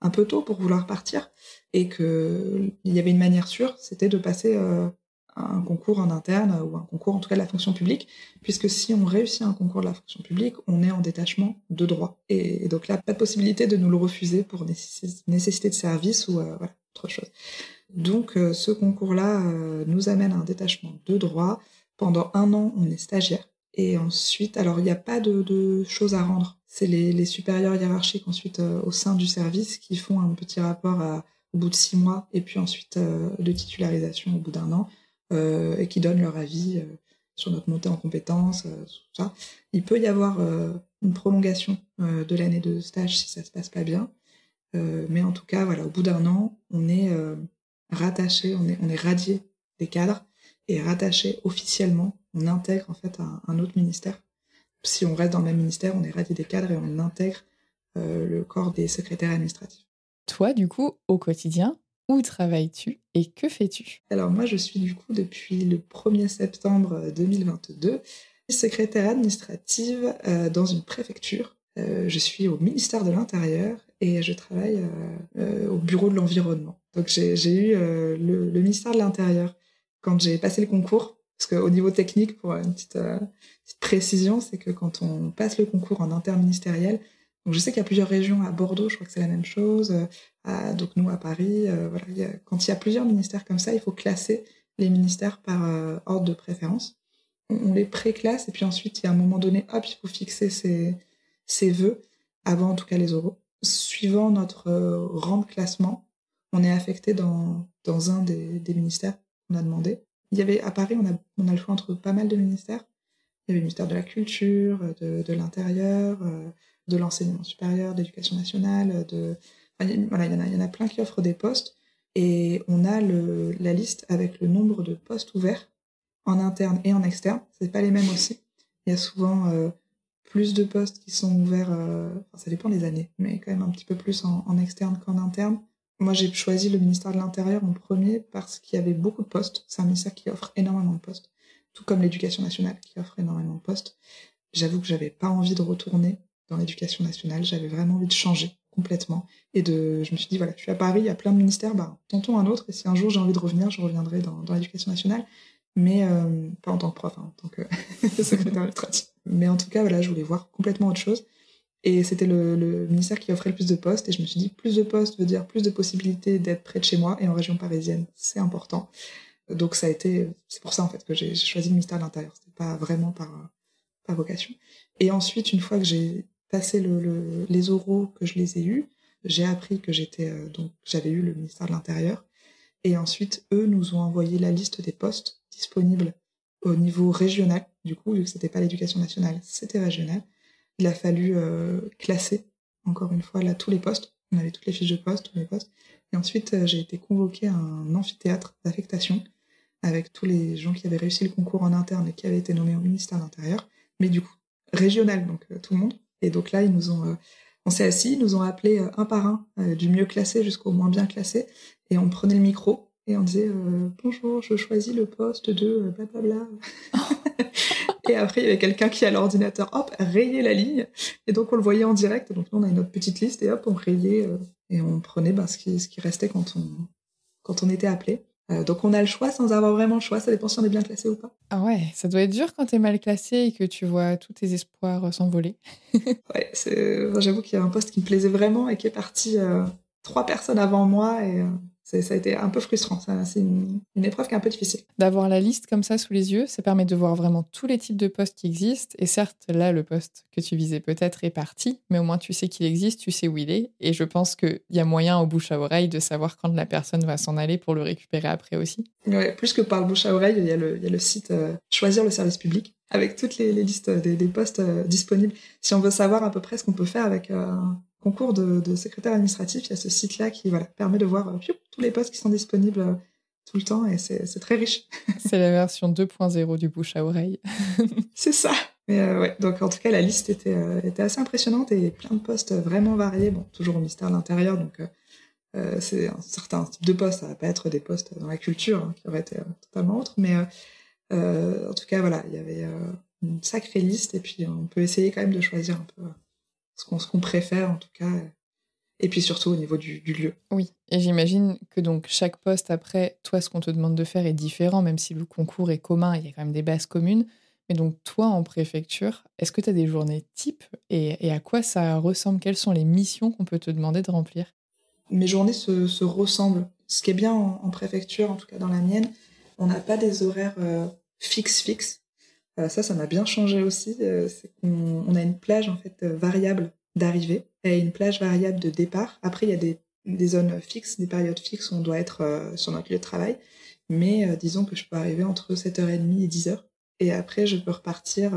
un peu tôt pour vouloir partir et que il y avait une manière sûre, c'était de passer euh, un concours en interne ou un concours en tout cas de la fonction publique, puisque si on réussit un concours de la fonction publique, on est en détachement de droit. Et, donc là, pas de possibilité de nous le refuser pour nécessité de service ou autre chose. Donc ce concours-là nous amène à un détachement de droit Pendant un an, on est stagiaire. Et ensuite, alors il n'y a pas de, choses à rendre. C'est les, supérieurs hiérarchiques ensuite euh, au sein du service qui font un petit rapport au bout de six mois et puis ensuite euh, de titularisation au bout d'un an euh, et qui donnent leur avis sur notre montée en compétences, ça. Il peut y avoir une prolongation de l'année de stage si ça se passe pas bien. mais en tout cas, voilà, au bout d'un an, on est rattaché, on est, on est radié des cadres et rattaché officiellement, on intègre en fait un, autre ministère. Si on reste dans le même ministère, on est radié des cadres et on intègre euh, le corps des secrétaires administratifs. Toi, du coup, au quotidien, où travailles-tu et que fais-tu? Alors moi, je suis du coup depuis le 1er septembre 2022 secrétaire administrative euh, dans une préfecture. Euh, je suis au ministère de l'Intérieur et je travaille au bureau de l'environnement. Donc j'ai eu le, le, ministère de l'Intérieur quand j'ai passé le concours. Parce qu'au niveau technique, pour une petite, euh, précision, c'est que quand on passe le concours en interministériel, donc je sais qu'il y a plusieurs régions à Bordeaux, je crois que c'est la même chose, euh, donc nous à Paris, euh, voilà, quand il y a plusieurs ministères comme ça, il faut classer les ministères par ordre de préférence. On, les préclasse et puis ensuite, il y a un moment donné, hop, il faut fixer ses, ses vœux, avant en tout cas les oraux. Suivant notre rang de classement, on est affecté dans, dans un des ministères on a demandé. Il y avait à Paris, on a, le choix entre pas mal de ministères. Il y avait le ministère de la Culture, de, l'Intérieur, euh, de l'Enseignement supérieur, d'éducation nationale. Il y, en a, plein qui offrent des postes. Et on a la liste avec le nombre de postes ouverts en interne et en externe. C'est pas les mêmes aussi. Il y a souvent euh, plus de postes qui sont ouverts, euh, ça dépend des années, mais quand même un petit peu plus en externe qu'en interne. Moi, j'ai choisi le ministère de l'Intérieur en premier parce qu'il y avait beaucoup de postes. C'est un ministère qui offre énormément de postes, tout comme l'éducation nationale qui offre énormément de postes. J'avoue que j'avais pas envie de retourner dans l'éducation nationale. J'avais vraiment envie de changer complètement. Et de, je me suis dit, voilà, je suis à Paris, il y a plein de ministères, bah, tentons un autre. Et si un jour j'ai envie de revenir, je reviendrai dans, l'éducation nationale. Mais euh, pas en tant que prof, hein, en tant que *laughs* secrétaire administratif. Mais en tout cas, voilà, je voulais voir complètement autre chose. Et c'était le, ministère qui offrait le plus de postes. Et je me suis dit, plus de postes veut dire plus de possibilités d'être près de chez moi et en région parisienne. C'est important. Donc ça a été, c'est pour ça en fait que j'ai choisi le ministère de l'Intérieur. C'était pas vraiment par, par vocation. Et ensuite, une fois que j'ai passé le, les oraux, que je les ai eus, j'ai appris que j'étais euh, donc j'avais eu le ministère de l'Intérieur. Et ensuite, eux nous ont envoyé la liste des postes disponibles au niveau régional. Du coup, vu que c'était pas l'éducation nationale, c'était régional. Il a fallu euh, classer, encore une fois, là, tous les postes. On avait toutes les fiches de poste, tous les postes. Et ensuite, euh, j'ai été convoquée à un amphithéâtre d'affectation avec tous les gens qui avaient réussi le concours en interne et qui avaient été nommés au ministère de l'Intérieur, mais du coup, régional, donc euh, tout le monde. Et donc là, ils nous ont, on s'est assis, ils nous ont appelés un par un, du mieux classé jusqu'au moins bien classé, et on prenait le micro et on disait bonjour, je choisis le poste de blablabla. *laughs* Et après, il y avait quelqu'un qui, à l'ordinateur, hop, rayait la ligne. Et donc, on le voyait en direct. Donc, nous, on a une autre petite liste et hop, on rayait euh, et on prenait ben, ce, qui, ce qui restait quand on, quand on était appelé. Euh, donc, on a le choix sans avoir vraiment le choix. Ça dépend si on est bien classé ou pas. Ah ouais, ça doit être dur quand tu es mal classé et que tu vois tous tes espoirs euh, s'envoler. *laughs* ouais, j'avoue qu'il y a un poste qui me plaisait vraiment et qui est parti trois personnes avant moi. Et ça a été un peu frustrant. C'est une, épreuve qui est un peu difficile. D'avoir la liste comme ça sous les yeux, ça permet de voir vraiment tous les types de postes qui existent. Et certes, là, le poste que tu visais peut-être est parti, mais au moins tu sais qu'il existe, tu sais où il est. Et je pense qu'il y a moyen au bouche à oreille de savoir quand la personne va s'en aller pour le récupérer après aussi. Ouais, plus que par le bouche à oreille, il y a le, il y a le site euh, Choisir le service public avec toutes les, listes des, postes euh, disponibles. Si on veut savoir à peu près ce qu'on peut faire avec euh, concours de, secrétaire administratif, il y a ce site-là qui voilà, permet de voir euh, tous les postes qui sont disponibles tout le temps et c'est très riche. *laughs* c'est la version 2.0 du bouche à oreille. *laughs* c'est ça. Mais ouais, donc en tout cas, la liste était, était assez impressionnante et plein de postes vraiment variés. Bon, toujours au ministère de l'Intérieur, donc c'est un certain type de poste. Ça va pas être des postes dans la culture hein, qui auraient été totalement autres, mais en tout cas, voilà, il y avait une sacrée liste et puis on peut essayer quand même de choisir un peu ce qu'on préfère en tout cas. Et puis surtout au niveau du, lieu. Oui, et j'imagine que donc chaque poste après, toi, ce qu'on te demande de faire est différent, même si le concours est commun, il y a quand même des bases communes. Mais donc toi, en préfecture, est-ce que tu as des journées types et, à quoi ça ressemble? Quelles sont les missions qu'on peut te demander de remplir? Mes journées se, ressemblent. Ce qui est bien en, préfecture, en tout cas dans la mienne, on n'a pas des horaires euh, fixe fixe. ça, ça m'a bien changé aussi. c'est qu'on on a une plage en fait variable d'arrivée et une plage variable de départ. Après, il y a des, des zones fixes, des périodes fixes où on doit être sur notre lieu de travail. Mais disons que je peux arriver entre 7h30 et 10h. Et après, je peux repartir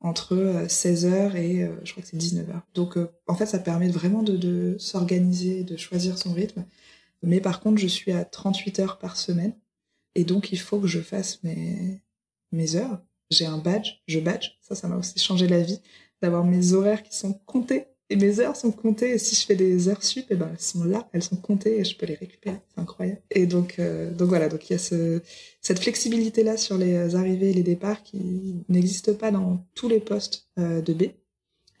entre 16h et je crois que c'est 19h. Donc en fait, ça permet vraiment de, de s'organiser, de choisir son rythme. Mais par contre, je suis à 38 heures par semaine. Et donc, il faut que je fasse mes, mes heures. J'ai un badge, je badge. Ça, ça m'a aussi changé la vie d'avoir mes horaires qui sont comptés. Et mes heures sont comptées. Et si je fais des heures sup, et eh ben, elles sont là, elles sont comptées et je peux les récupérer. C'est incroyable. Et donc, euh, donc voilà. Donc, il y a ce, cette flexibilité-là sur les arrivées et les départs qui n'existe pas dans tous les postes euh, de B.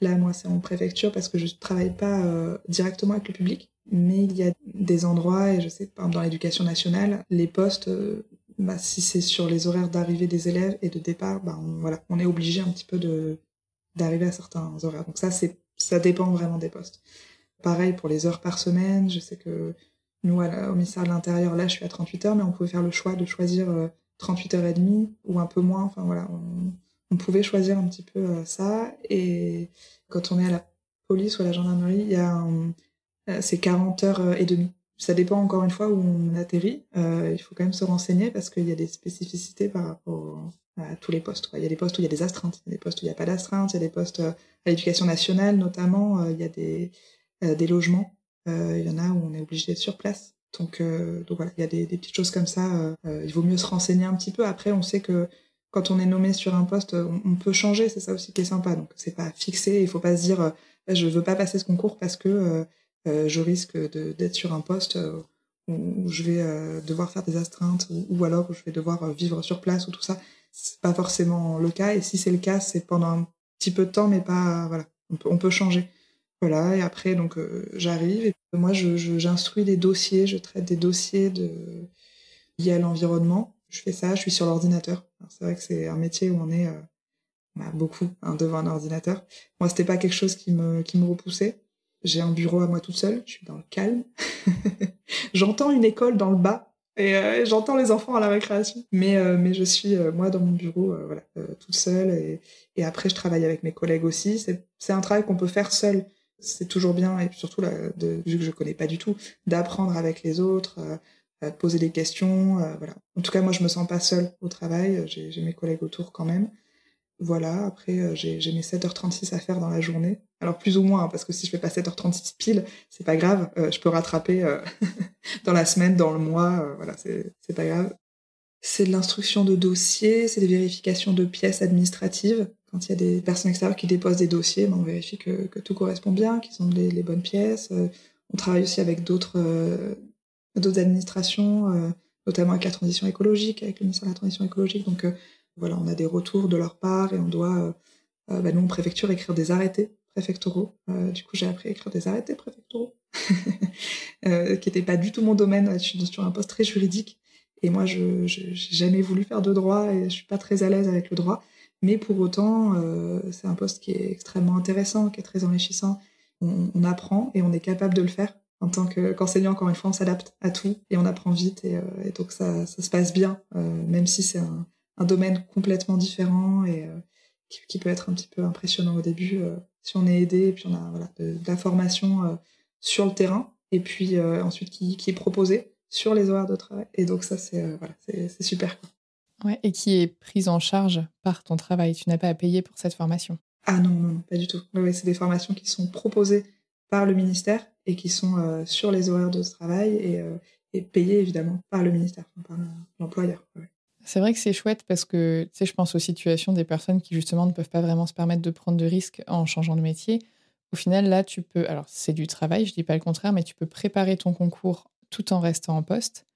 Là, moi, c'est en préfecture parce que je travaille pas euh, directement avec le public. Mais il y a des endroits, et je sais, pas dans l'éducation nationale, les postes, euh, bah, si c'est sur les horaires d'arrivée des élèves et de départ, bah, on, voilà, on est obligé un petit peu d'arriver à certains horaires. Donc ça, c'est ça dépend vraiment des postes. Pareil pour les heures par semaine, je sais que nous, au ministère de l'Intérieur, là, je suis à 38 heures, mais on pouvait faire le choix de choisir 38 euh, heures et demie ou un peu moins. Enfin voilà, on pouvait choisir un petit peu euh, ça. Et quand on est à la police ou à la gendarmerie, il y a euh, c'est 40 heures euh, et demie. Ça dépend encore une fois où on atterrit. Il faut quand même se renseigner parce qu'il y a des spécificités par rapport à tous les postes. Il y a des postes où il y a des astreintes, il y a des postes où il n'y a pas d'astreintes, il y a des postes à l'éducation nationale notamment, il y a des, logements. il y en a où on est obligé d'être sur place. Donc, donc voilà, il y a des, des petites choses comme ça. il vaut mieux se renseigner un petit peu. Après, on sait que quand on est nommé sur un poste, on, peut changer. C'est ça aussi qui est sympa. Donc c'est pas fixé. Il faut pas se dire je veux pas passer ce concours parce que euh, je risque d'être sur un poste euh, où je vais euh, devoir faire des astreintes ou, alors je vais devoir vivre sur place ou tout ça. C'est pas forcément le cas. Et si c'est le cas, c'est pendant un petit peu de temps, mais pas voilà. On peut, changer. Voilà. Et après, donc j'arrive et moi, j'instruis des dossiers, je traite des dossiers liés à l'environnement. Je fais ça. Je suis sur l'ordinateur. C'est vrai que c'est un métier où on est on a beaucoup hein, devant un ordinateur. Moi, c'était pas quelque chose qui me qui me repoussait. J'ai un bureau à moi toute seule, je suis dans le calme. *laughs* j'entends une école dans le bas et euh, j'entends les enfants à la récréation. Mais, euh, mais je suis, euh, moi, dans mon bureau, voilà, toute seule. Et, après, je travaille avec mes collègues aussi. C'est un travail qu'on peut faire seul. C'est toujours bien, et surtout, là, de, vu que je connais pas du tout, d'apprendre avec les autres, de poser des questions. voilà. En tout cas, moi, je me sens pas seule au travail. J'ai mes collègues autour quand même. Voilà, après, euh, j'ai mes 7h36 à faire dans la journée. Alors plus ou moins, hein, parce que si je fais pas 7h36 pile, c'est pas grave. Euh, je peux rattraper euh, *laughs* dans la semaine, dans le mois. voilà, c'est pas grave. C'est de l'instruction de dossiers, c'est des vérifications de pièces administratives. Quand il y a des personnes extérieures qui déposent des dossiers, ben, on vérifie que, tout correspond bien, qu'ils ont les, bonnes pièces. on travaille aussi avec d'autres d'autres administrations, notamment avec la transition écologique, avec le ministère de la transition écologique. Donc voilà, on a des retours de leur part et on doit, euh, euh, bah, nous, en préfecture, écrire des arrêtés préfectoraux. Euh, du coup, j'ai appris à écrire des arrêtés préfectoraux, *laughs* qui n'étaient pas du tout mon domaine. Je suis sur un poste très juridique. Et moi, je n'ai jamais voulu faire de droit et je suis pas très à l'aise avec le droit. Mais pour autant, c'est un poste qui est extrêmement intéressant, qui est très enrichissant. On, apprend et on est capable de le faire. En tant qu'enseignant, encore une fois, on s'adapte à tout et on apprend vite. Et, donc, ça, ça, se passe bien, même si c'est un, un domaine complètement différent et euh, qui, peut être un petit peu impressionnant au début euh, si on est aidé et puis on a voilà, de, la formation euh, sur le terrain et puis ensuite qui, qui, est proposée sur les horaires de travail. Et donc ça, c'est voilà, c'est super. Ouais, et qui est prise en charge par ton travail. Tu n'as pas à payer pour cette formation. Ah non, non, pas du tout. C'est des formations qui sont proposées par le ministère et qui sont sur les horaires de travail et, et payées évidemment par le ministère, par l'employeur. C'est vrai que c'est chouette parce que, je pense aux situations des personnes qui, justement, ne peuvent pas vraiment se permettre de prendre de risques en changeant de métier. Au final, là, tu peux, alors c'est du travail, je dis pas le contraire, mais tu peux préparer ton concours tout en restant en poste.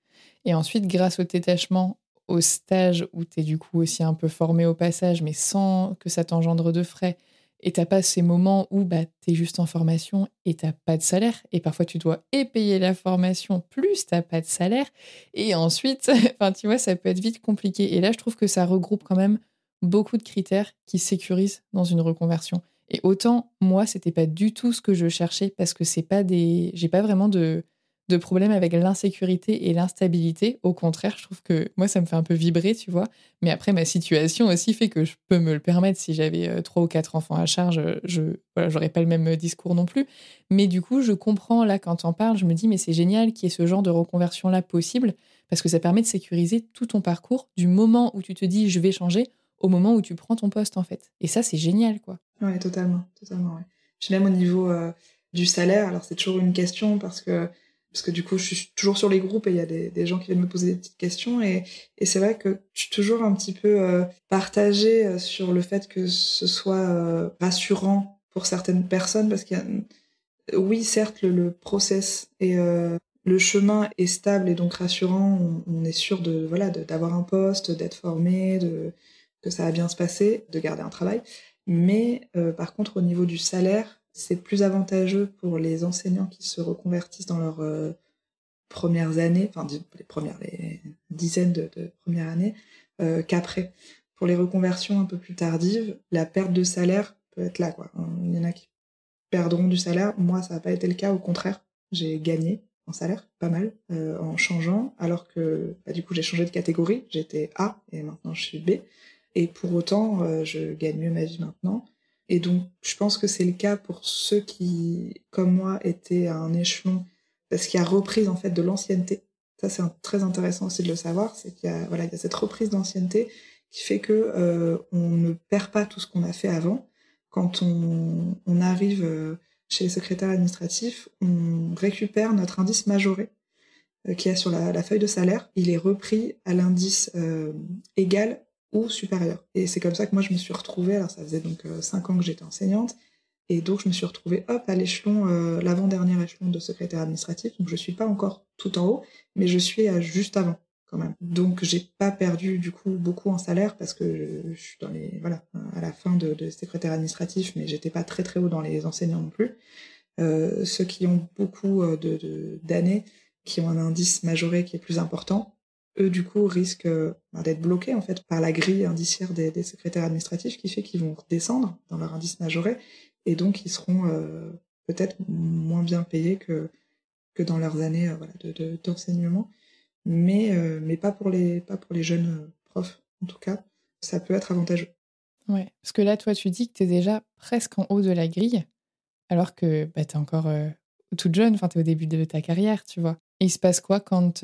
Et ensuite, grâce au détachement, au stage où tu es du coup aussi un peu formé au passage, mais sans que ça t'engendre de frais, et t'as pas ces moments où bah, tu es juste en formation et t'as pas de salaire. Et parfois, tu dois et payer la formation, plus t'as pas de salaire. Et ensuite, *laughs* tu vois, ça peut être vite compliqué. Et là, je trouve que ça regroupe quand même beaucoup de critères qui sécurisent dans une reconversion. Et autant, moi, c'était pas du tout ce que je cherchais parce que c'est pas des. J'ai pas vraiment de, de problème avec l'insécurité et l'instabilité. Au contraire, je trouve que moi, ça me fait un peu vibrer, tu vois. Mais après, ma situation aussi fait que je peux me le permettre. Si j'avais euh, trois ou quatre enfants à charge, je voilà, pas le même discours non plus. Mais du coup, je comprends là quand on parle, je me dis mais c'est génial qu'il y ait ce genre de reconversion là possible parce que ça permet de sécuriser tout ton parcours du moment où tu te dis je vais changer au moment où tu prends ton poste en fait. Et ça, c'est génial quoi. Ouais, totalement, totalement. Ouais. Même au niveau euh, du salaire, alors c'est toujours une question parce que parce que du coup, je suis toujours sur les groupes et il y a des, gens qui viennent me poser des petites questions. Et, c'est vrai que je suis toujours un petit peu euh, partagée euh, sur le fait que ce soit euh, rassurant pour certaines personnes parce qu'il y a, oui, certes, le, le process et le chemin est stable et donc rassurant. On, est sûr de voilà d'avoir un poste, d'être formé, que ça va bien se passer, de garder un travail. Mais par contre, au niveau du salaire, c'est plus avantageux pour les enseignants qui se reconvertissent dans leurs euh, premières années, enfin les premières, les dizaines de, premières années, euh, qu'après. Pour les reconversions un peu plus tardives, la perte de salaire peut être là. Quoi. Il y en a qui perdront du salaire. Moi, ça n'a pas été le cas. Au contraire, j'ai gagné en salaire, pas mal, euh, en changeant, alors que bah, du coup j'ai changé de catégorie. J'étais A et maintenant je suis B. Et pour autant, je gagne mieux ma vie maintenant. Et donc, je pense que c'est le cas pour ceux qui, comme moi, étaient à un échelon, parce qu'il y a reprise en fait de l'ancienneté. Ça, c'est très intéressant aussi de le savoir, c'est qu'il y a voilà, il y a cette reprise d'ancienneté qui fait que euh, on ne perd pas tout ce qu'on a fait avant. Quand on, on arrive euh, chez les secrétaires administratifs, on récupère notre indice majoré euh, qui est sur la, la, feuille de salaire. Il est repris à l'indice euh, égal ou supérieur. Et c'est comme ça que moi je me suis retrouvée, alors ça faisait donc euh, cinq ans que j'étais enseignante, et donc je me suis retrouvée hop à l'échelon, euh, l'avant-dernier échelon de secrétaire administratif, donc je suis pas encore tout en haut, mais je suis à juste avant quand même. Donc j'ai pas perdu du coup beaucoup en salaire parce que je, suis dans les voilà à la fin de, de secrétaire administratif, mais j'étais pas très très haut dans les enseignants non plus. Euh, ceux qui ont beaucoup euh, de d'années, qui ont un indice majoré qui est plus important, eux, du coup, risquent euh, d'être bloqués en fait par la grille indiciaire des, secrétaires administratifs, qui fait qu'ils vont redescendre dans leur indice majoré, et donc ils seront euh, peut-être moins bien payés que que dans leurs années euh, d'enseignement, de, mais mais pas pour les pas pour les jeunes profs en tout cas, ça peut être avantageux. Ouais, parce que là, toi, tu dis que tu es déjà presque en haut de la grille, alors que bah, tu es encore toute jeune, enfin, tu es au début de ta carrière, tu vois. Il se passe quoi quand,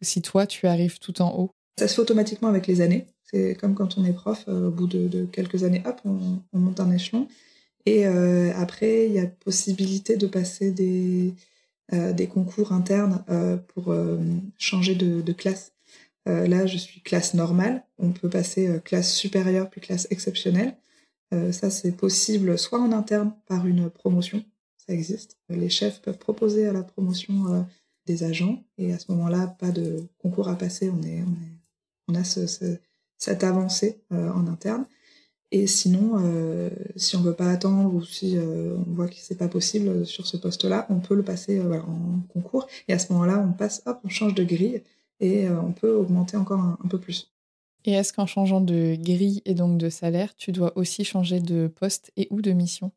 si toi, tu arrives tout en haut? Ça se fait automatiquement avec les années. C'est comme quand on est prof, euh, au bout de, quelques années, hop, on, on monte un échelon. Et euh, après, il y a possibilité de passer des, euh, concours internes pour changer de, classe. Là, je suis classe normale. On peut passer classe supérieure puis classe exceptionnelle. ça, c'est possible soit en interne par une promotion, ça existe. Les chefs peuvent proposer à la promotion des agents. Et à ce moment-là, pas de concours à passer, on, est, on, est, on a ce, ce, cette avancée euh, en interne. Et sinon, euh, si on veut pas attendre ou si euh, on voit que c'est pas possible sur ce poste-là, on peut le passer en concours. Et à ce moment-là, on passe, hop, on change de grille et on peut augmenter encore un, un peu plus. Et est-ce qu'en changeant de grille et donc de salaire, tu dois aussi changer de poste et ou de mission?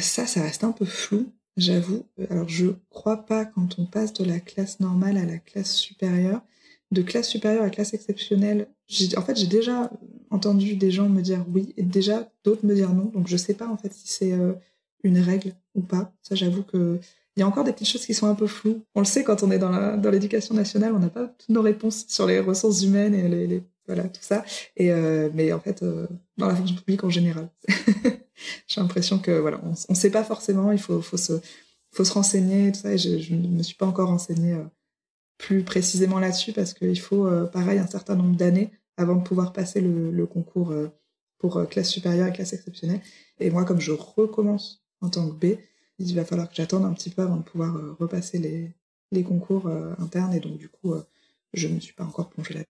Ça, ça reste un peu flou j'avoue. Alors, je crois pas quand on passe de la classe normale à la classe supérieure. De classe supérieure à classe exceptionnelle, en fait, j'ai déjà entendu des gens me dire oui et déjà d'autres me dire non. Donc, je sais pas en fait si c'est euh, une règle ou pas. Ça, j'avoue que il y a encore des petites choses qui sont un peu floues. On le sait quand on est dans l'éducation dans nationale, on n'a pas toutes nos réponses sur les ressources humaines et les, voilà tout ça. Et euh, mais en fait, euh, dans la fonction publique en général, *laughs* j'ai l'impression que voilà, on ne sait pas forcément. Il faut, faut se, faut se renseigner tout ça. Et je, ne me suis pas encore renseignée euh, plus précisément là-dessus parce qu'il faut euh, pareil un certain nombre d'années avant de pouvoir passer le, concours euh, pour classe supérieure et classe exceptionnelle. Et moi, comme je recommence en tant que B, il va falloir que j'attende un petit peu avant de pouvoir repasser les, les concours internes. Et donc du coup, je ne me suis pas encore plongée là.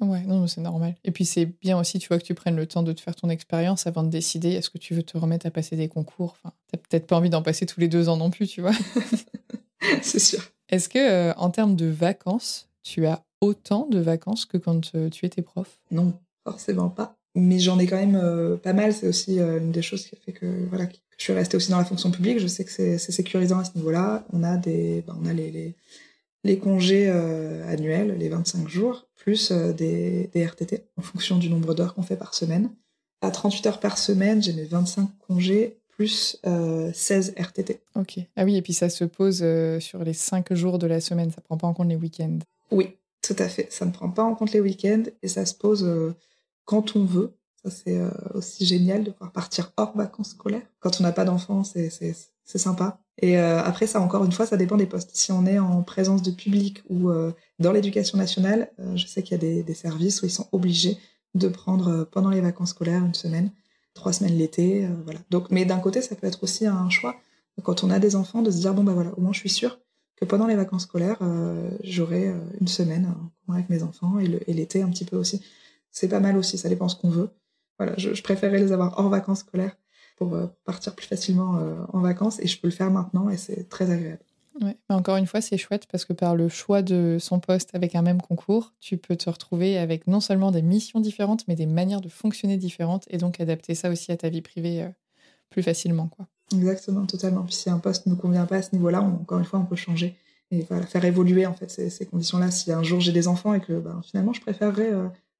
Ouais, non, c'est normal. Et puis c'est bien aussi, tu vois, que tu prennes le temps de te faire ton expérience avant de décider est-ce que tu veux te remettre à passer des concours? Enfin, t'as peut-être pas envie d'en passer tous les deux ans non plus, tu vois. *laughs* c'est sûr. Est-ce que, euh, en termes de vacances, tu as autant de vacances que quand euh, tu étais prof? Non, forcément pas. Mais j'en ai quand même euh, pas mal. C'est aussi une des choses qui a fait que voilà que Je suis restée aussi dans la fonction publique, je sais que c'est sécurisant à ce niveau-là. On a des, ben, on a les, les, congés euh, annuels, les 25 jours, plus euh, des, des, RTT, en fonction du nombre d'heures qu'on fait par semaine. À 38 heures par semaine, j'ai mes 25 congés plus 16 RTT. Ok. Ah oui, et puis ça se pose sur les 5 jours de la semaine, ça prend pas en compte les week-ends. Oui, tout à fait. Ça ne prend pas en compte les week-ends et ça se pose quand on veut. Ça, c'est euh, aussi génial de pouvoir partir hors vacances scolaires. Quand on n'a pas d'enfants, c'est, c'est, sympa. Et euh, après, ça, encore une fois, ça dépend des postes. Si on est en présence de public ou euh, dans l'éducation nationale, je sais qu'il y a des, services où ils sont obligés de prendre pendant les vacances scolaires une semaine, trois semaines l'été, voilà. Donc, mais d'un côté, ça peut être aussi un choix quand on a des enfants de se dire bon bah voilà, au moins je suis sûre que pendant les vacances scolaires, j'aurai une semaine avec mes enfants et, et l'été un petit peu aussi. C'est pas mal aussi, ça dépend ce qu'on veut. Voilà, je, préférais les avoir hors vacances scolaires pour euh, partir plus facilement euh, en vacances et je peux le faire maintenant et c'est très agréable. Ouais. Mais encore une fois, c'est chouette parce que par le choix de son poste avec un même concours, tu peux te retrouver avec non seulement des missions différentes, mais des manières de fonctionner différentes et donc adapter ça aussi à ta vie privée euh, plus facilement. Quoi. Exactement, totalement. Puis si un poste ne convient pas à ce niveau-là, encore une fois, on peut changer et voilà, faire évoluer en fait ces, conditions-là. Si un jour j'ai des enfants et que ben, finalement je préférerais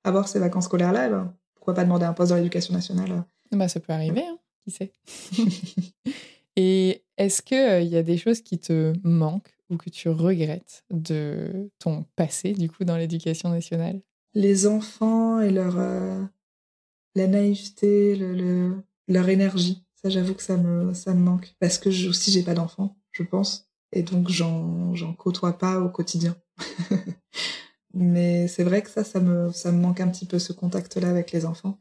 avoir ces vacances scolaires-là, ben, pourquoi pas demander un poste dans l'éducation nationale bah, Ça peut arriver, hein, qui sait? *laughs* Et est-ce qu'il il euh, y a des choses qui te manquent ou que tu regrettes de ton passé, du coup, dans l'éducation nationale? Les enfants et leur, euh, la naïveté, le, leur énergie. Ça, j'avoue que ça me, ça me manque. Parce que je, aussi, j'ai pas d'enfants, je pense. Et donc, j'en côtoie pas au quotidien. *laughs* Mais c'est vrai que ça, ça me, ça me manque un petit peu ce contact-là avec les enfants,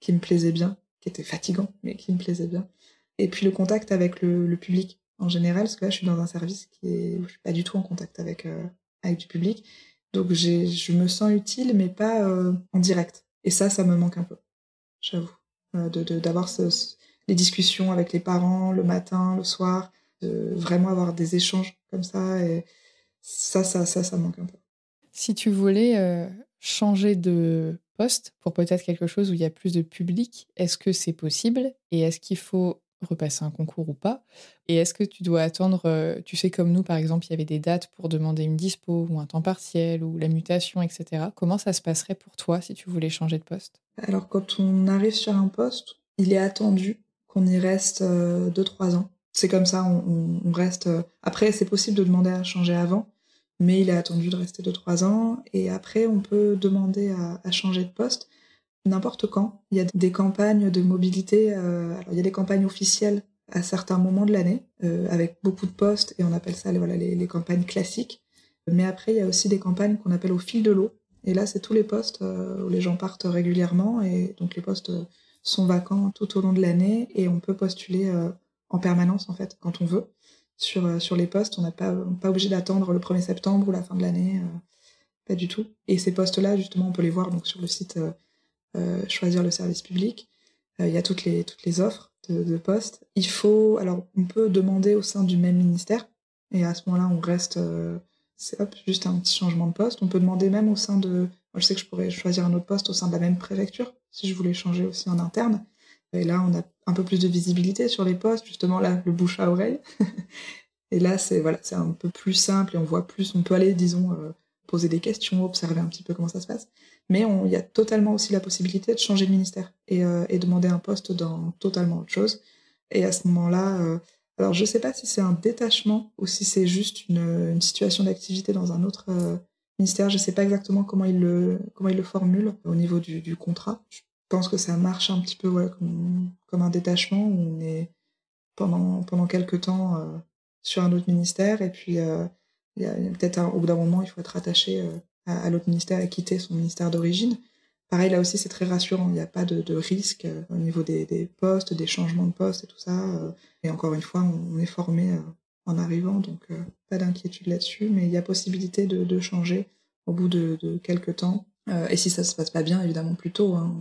qui me plaisait bien, qui était fatigant, mais qui me plaisait bien. Et puis le contact avec le, public en général, parce que là, je suis dans un service qui est, où je suis pas du tout en contact avec, euh, avec du public. Donc je me sens utile, mais pas euh, en direct. Et ça, ça me manque un peu, j'avoue. Euh, de, d'avoir ce, les discussions avec les parents le matin, le soir, de vraiment avoir des échanges comme ça. Et ça, ça, ça, ça manque un peu. Si tu voulais euh, changer de poste pour peut-être quelque chose où il y a plus de public, est-ce que c'est possible Et est-ce qu'il faut repasser un concours ou pas? Et est-ce que tu dois attendre, euh, tu sais comme nous par exemple, il y avait des dates pour demander une dispo ou un temps partiel ou la mutation, etc. Comment ça se passerait pour toi si tu voulais changer de poste? Alors quand on arrive sur un poste, il est attendu qu'on y reste 2-3 euh, ans. C'est comme ça, on reste... Après, c'est possible de demander à changer avant, mais il est attendu de rester 2-3 ans. Et après, on peut demander à, changer de poste n'importe quand. Il y a des campagnes de mobilité, euh, alors il y a des campagnes officielles à certains moments de l'année, euh, avec beaucoup de postes, et on appelle ça voilà, les, campagnes classiques. Mais après, il y a aussi des campagnes qu'on appelle au fil de l'eau. Et là, c'est tous les postes euh, où les gens partent régulièrement, et donc les postes sont vacants tout au long de l'année, et on peut postuler en permanence, en fait, quand on veut sur, euh, sur les postes. On n'est pas, pas obligé d'attendre le 1er septembre ou la fin de l'année. Euh, pas du tout. Et ces postes-là, justement, on peut les voir donc, sur le site euh, Choisir le service public. Il y a toutes les, toutes les offres de, postes. Il faut, alors, on peut demander au sein du même ministère. Et à ce moment-là, on reste, c'est juste un petit changement de poste. On peut demander même au sein de, moi, je sais que je pourrais choisir un autre poste au sein de la même préfecture si je voulais changer aussi en interne. Et là, on a un peu plus de visibilité sur les postes, justement là, le bouche à oreille. *laughs* et là, c'est voilà, c'est un peu plus simple et on voit plus, on peut aller, disons, euh, poser des questions, observer un petit peu comment ça se passe. Mais il y a totalement aussi la possibilité de changer de ministère et, euh, demander un poste dans totalement autre chose. Et à ce moment-là, euh, alors je sais pas si c'est un détachement ou si c'est juste une, situation d'activité dans un autre ministère. Je sais pas exactement comment il le comment il le formule au niveau du, contrat. Pense que ça marche un petit peu comme, un détachement où on est pendant, pendant quelques temps euh, sur un autre ministère et puis euh, il y a, peut-être au bout d'un moment il faut être attaché euh, à, l'autre ministère et quitter son ministère d'origine. Pareil, là aussi, c'est très rassurant. Il n'y a pas de, risque au niveau des, postes, des changements de postes et tout ça. Et encore une fois, on, est formé en arrivant, donc pas d'inquiétude là-dessus. Mais il y a possibilité de, changer au bout de, de quelques temps euh, et si ça se passe pas bien, évidemment, plus tôt. Hein,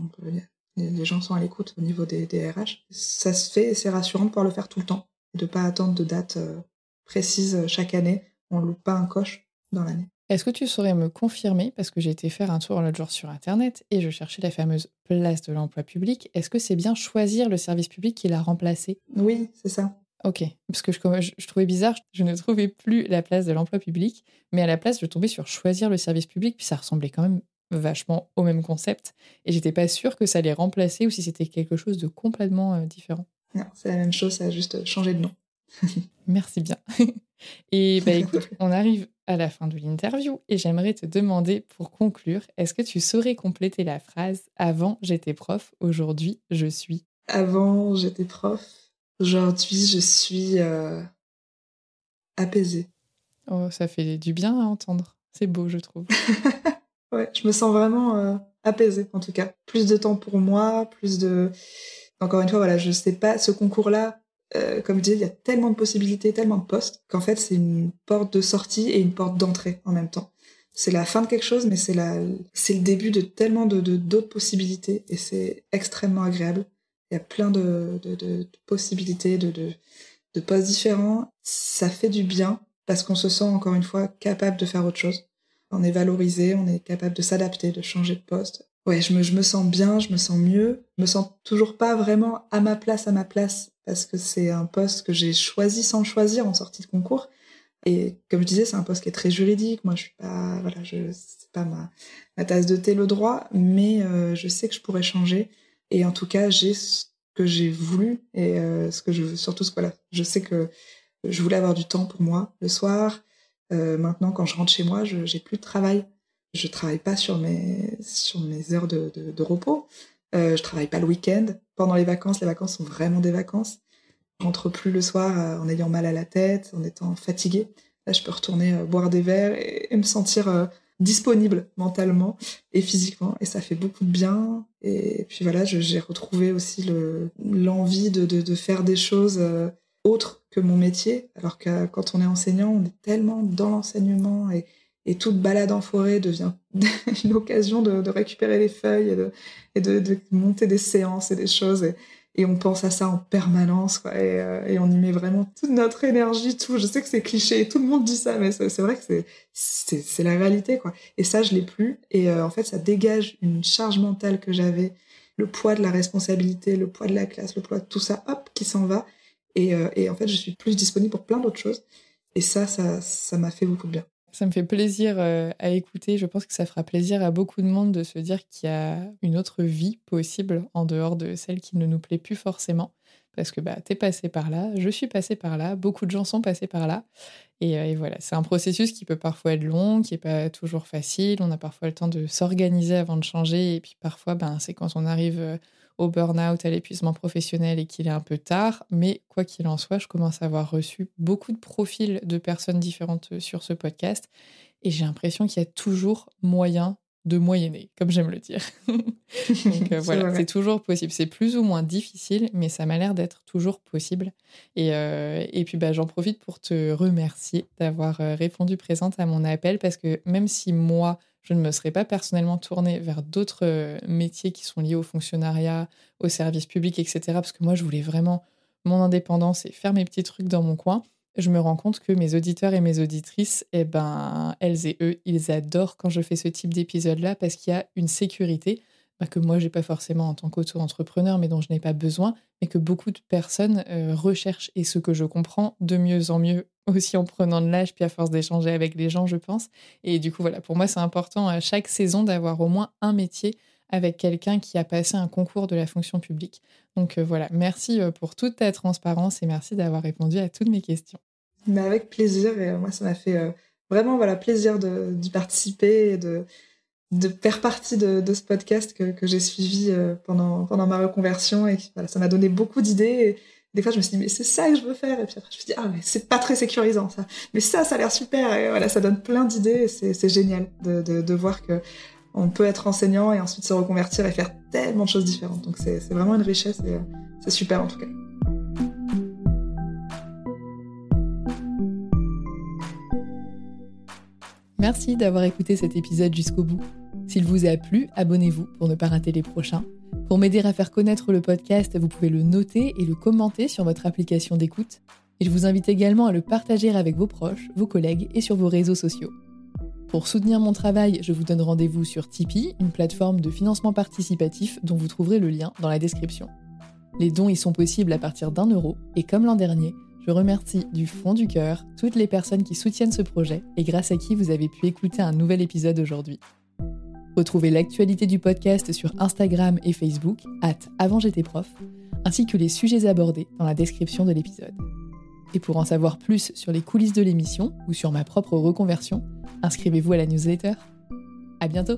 les, gens sont à l'écoute au niveau des, des, RH. Ça se fait et c'est rassurant de pouvoir le faire tout le temps et de pas attendre de date euh, précise chaque année. On loupe pas un coche dans l'année. Est-ce que tu saurais me confirmer, parce que j'ai été faire un tour l'autre jour sur Internet et je cherchais la fameuse place de l'emploi public, est-ce que c'est bien choisir le service public qui l'a remplacé? Oui, c'est ça. Ok, parce que je, trouvais bizarre, je ne trouvais plus la place de l'emploi public, mais à la place, je tombais sur choisir le service public, puis ça ressemblait quand même vachement au même concept, et j'étais pas sûre que ça allait remplacer ou si c'était quelque chose de complètement euh, différent. Non, c'est la même chose, ça a juste changé de nom. *laughs* Merci bien. *laughs* et bah écoute, *laughs* on arrive à la fin de l'interview et j'aimerais te demander pour conclure, est-ce que tu saurais compléter la phrase Avant j'étais prof, aujourd'hui je suis Avant j'étais prof, aujourd'hui je suis euh, apaisée. Oh, ça fait du bien à entendre. C'est beau, je trouve. Ouais, je me sens vraiment euh, apaisée en tout cas. Plus de temps pour moi, plus de. Encore une fois, voilà, je sais pas, ce concours-là, euh, comme je disais, il y a tellement de possibilités, tellement de postes, qu'en fait, c'est une porte de sortie et une porte d'entrée en même temps. C'est la fin de quelque chose, mais c'est la, c'est le début de tellement de, d'autres possibilités et c'est extrêmement agréable. Il y a plein de, de, de possibilités, de, de, de postes différents. Ça fait du bien parce qu'on se sent encore une fois capable de faire autre chose. On est valorisé, on est capable de s'adapter, de changer de poste. Ouais, je me, je me sens bien, je me sens mieux. Je me sens toujours pas vraiment à ma place, à ma place parce que c'est un poste que j'ai choisi sans choisir en sortie de concours. Et comme je disais, c'est un poste qui est très juridique. Moi, je suis pas, voilà, je c'est pas ma, ma tasse de thé le droit, mais euh, je sais que je pourrais changer. Et en tout cas, j'ai ce que j'ai voulu et euh, ce que je veux, surtout ce voilà, je sais que je voulais avoir du temps pour moi le soir. Euh, maintenant, quand je rentre chez moi, je j'ai plus de travail. Je travaille pas sur mes sur mes heures de, de, repos. Euh, je travaille pas le week-end. Pendant les vacances, les vacances sont vraiment des vacances. Je rentre plus le soir euh, en ayant mal à la tête, en étant fatiguée. Là, je peux retourner euh, boire des verres et, me sentir disponible mentalement et physiquement. Et ça fait beaucoup de bien. Et puis voilà, j'ai retrouvé aussi l'envie de, de, faire des choses autres que mon métier. Alors que quand on est enseignant, on est tellement dans l'enseignement et, toute balade en forêt devient *laughs* une occasion de, récupérer les feuilles et, de, monter des séances et des choses. Et, on pense à ça en permanence, quoi. Et, euh, et, on y met vraiment toute notre énergie, tout. Je sais que c'est cliché, tout le monde dit ça, mais c'est vrai que c'est la réalité, quoi. Et ça, je l'ai plus. Et euh, en fait, ça dégage une charge mentale que j'avais, le poids de la responsabilité, le poids de la classe, le poids de tout ça, hop, qui s'en va. Et, euh, et en fait, je suis plus disponible pour plein d'autres choses. Et ça, ça m'a fait beaucoup de bien. Ça me fait plaisir euh, à écouter. Je pense que ça fera plaisir à beaucoup de monde de se dire qu'il y a une autre vie possible en dehors de celle qui ne nous plaît plus forcément. Parce que bah, t'es passé par là, je suis passé par là, beaucoup de gens sont passés par là. Et, euh, et voilà, c'est un processus qui peut parfois être long, qui n'est pas toujours facile. On a parfois le temps de s'organiser avant de changer. Et puis parfois, ben, c'est quand on arrive au burn-out, à l'épuisement professionnel et qu'il est un peu tard. Mais quoi qu'il en soit, je commence à avoir reçu beaucoup de profils de personnes différentes euh, sur ce podcast et j'ai l'impression qu'il y a toujours moyen de moyenner, comme j'aime le dire. *laughs* Donc euh, *laughs* voilà, c'est toujours possible. C'est plus ou moins difficile, mais ça m'a l'air d'être toujours possible. Et, euh, et puis bah, j'en profite pour te remercier d'avoir répondu présente à mon appel parce que même si moi, je ne me serais pas personnellement tournée vers d'autres euh, métiers qui sont liés au fonctionnariat, au service public, etc. Parce que moi, je voulais vraiment mon indépendance et faire mes petits trucs dans mon coin. Je me rends compte que mes auditeurs et mes auditrices, eh ben, elles et eux, ils adorent quand je fais ce type d'épisode-là parce qu'il y a une sécurité que moi, j'ai pas forcément en tant qu'auto-entrepreneur, mais dont je n'ai pas besoin, mais que beaucoup de personnes euh, recherchent. Et ce que je comprends de mieux en mieux *laughs* aussi en prenant de l'âge, puis à force d'échanger avec les gens, je pense. Et du coup, voilà, pour moi, c'est important à chaque saison d'avoir au moins un métier avec quelqu'un qui a passé un concours de la fonction publique. Donc euh, voilà, merci euh, pour toute ta transparence et merci d'avoir répondu à toutes mes questions. Mais avec plaisir, et moi, ça m'a fait vraiment voilà, plaisir d'y participer et de, de faire partie de, ce podcast que, que j'ai suivi euh, pendant, pendant ma reconversion et voilà, ça m'a donné beaucoup d'idées. Des fois, je me suis dit, mais c'est ça que je veux faire. Et puis après, je me suis dit, ah, mais c'est pas très sécurisant, ça. Mais ça, ça a l'air super. Et voilà, ça donne plein d'idées. C'est génial de, de, de, voir que on peut être enseignant et ensuite se reconvertir et faire tellement de choses différentes. Donc, c'est vraiment une richesse et euh, c'est super en tout cas. Merci d'avoir écouté cet épisode jusqu'au bout. S'il vous a plu, abonnez-vous pour ne pas rater les prochains. Pour m'aider à faire connaître le podcast, vous pouvez le noter et le commenter sur votre application d'écoute. Et je vous invite également à le partager avec vos proches, vos collègues et sur vos réseaux sociaux. Pour soutenir mon travail, je vous donne rendez-vous sur Tipeee, une plateforme de financement participatif dont vous trouverez le lien dans la description. Les dons y sont possibles à partir d'un euro, et comme l'an dernier, je remercie du fond du cœur toutes les personnes qui soutiennent ce projet et grâce à qui vous avez pu écouter un nouvel épisode aujourd'hui. Retrouvez l'actualité du podcast sur Instagram et Facebook, at avant prof, ainsi que les sujets abordés dans la description de l'épisode. Et pour en savoir plus sur les coulisses de l'émission ou sur ma propre reconversion, inscrivez-vous à la newsletter. À bientôt!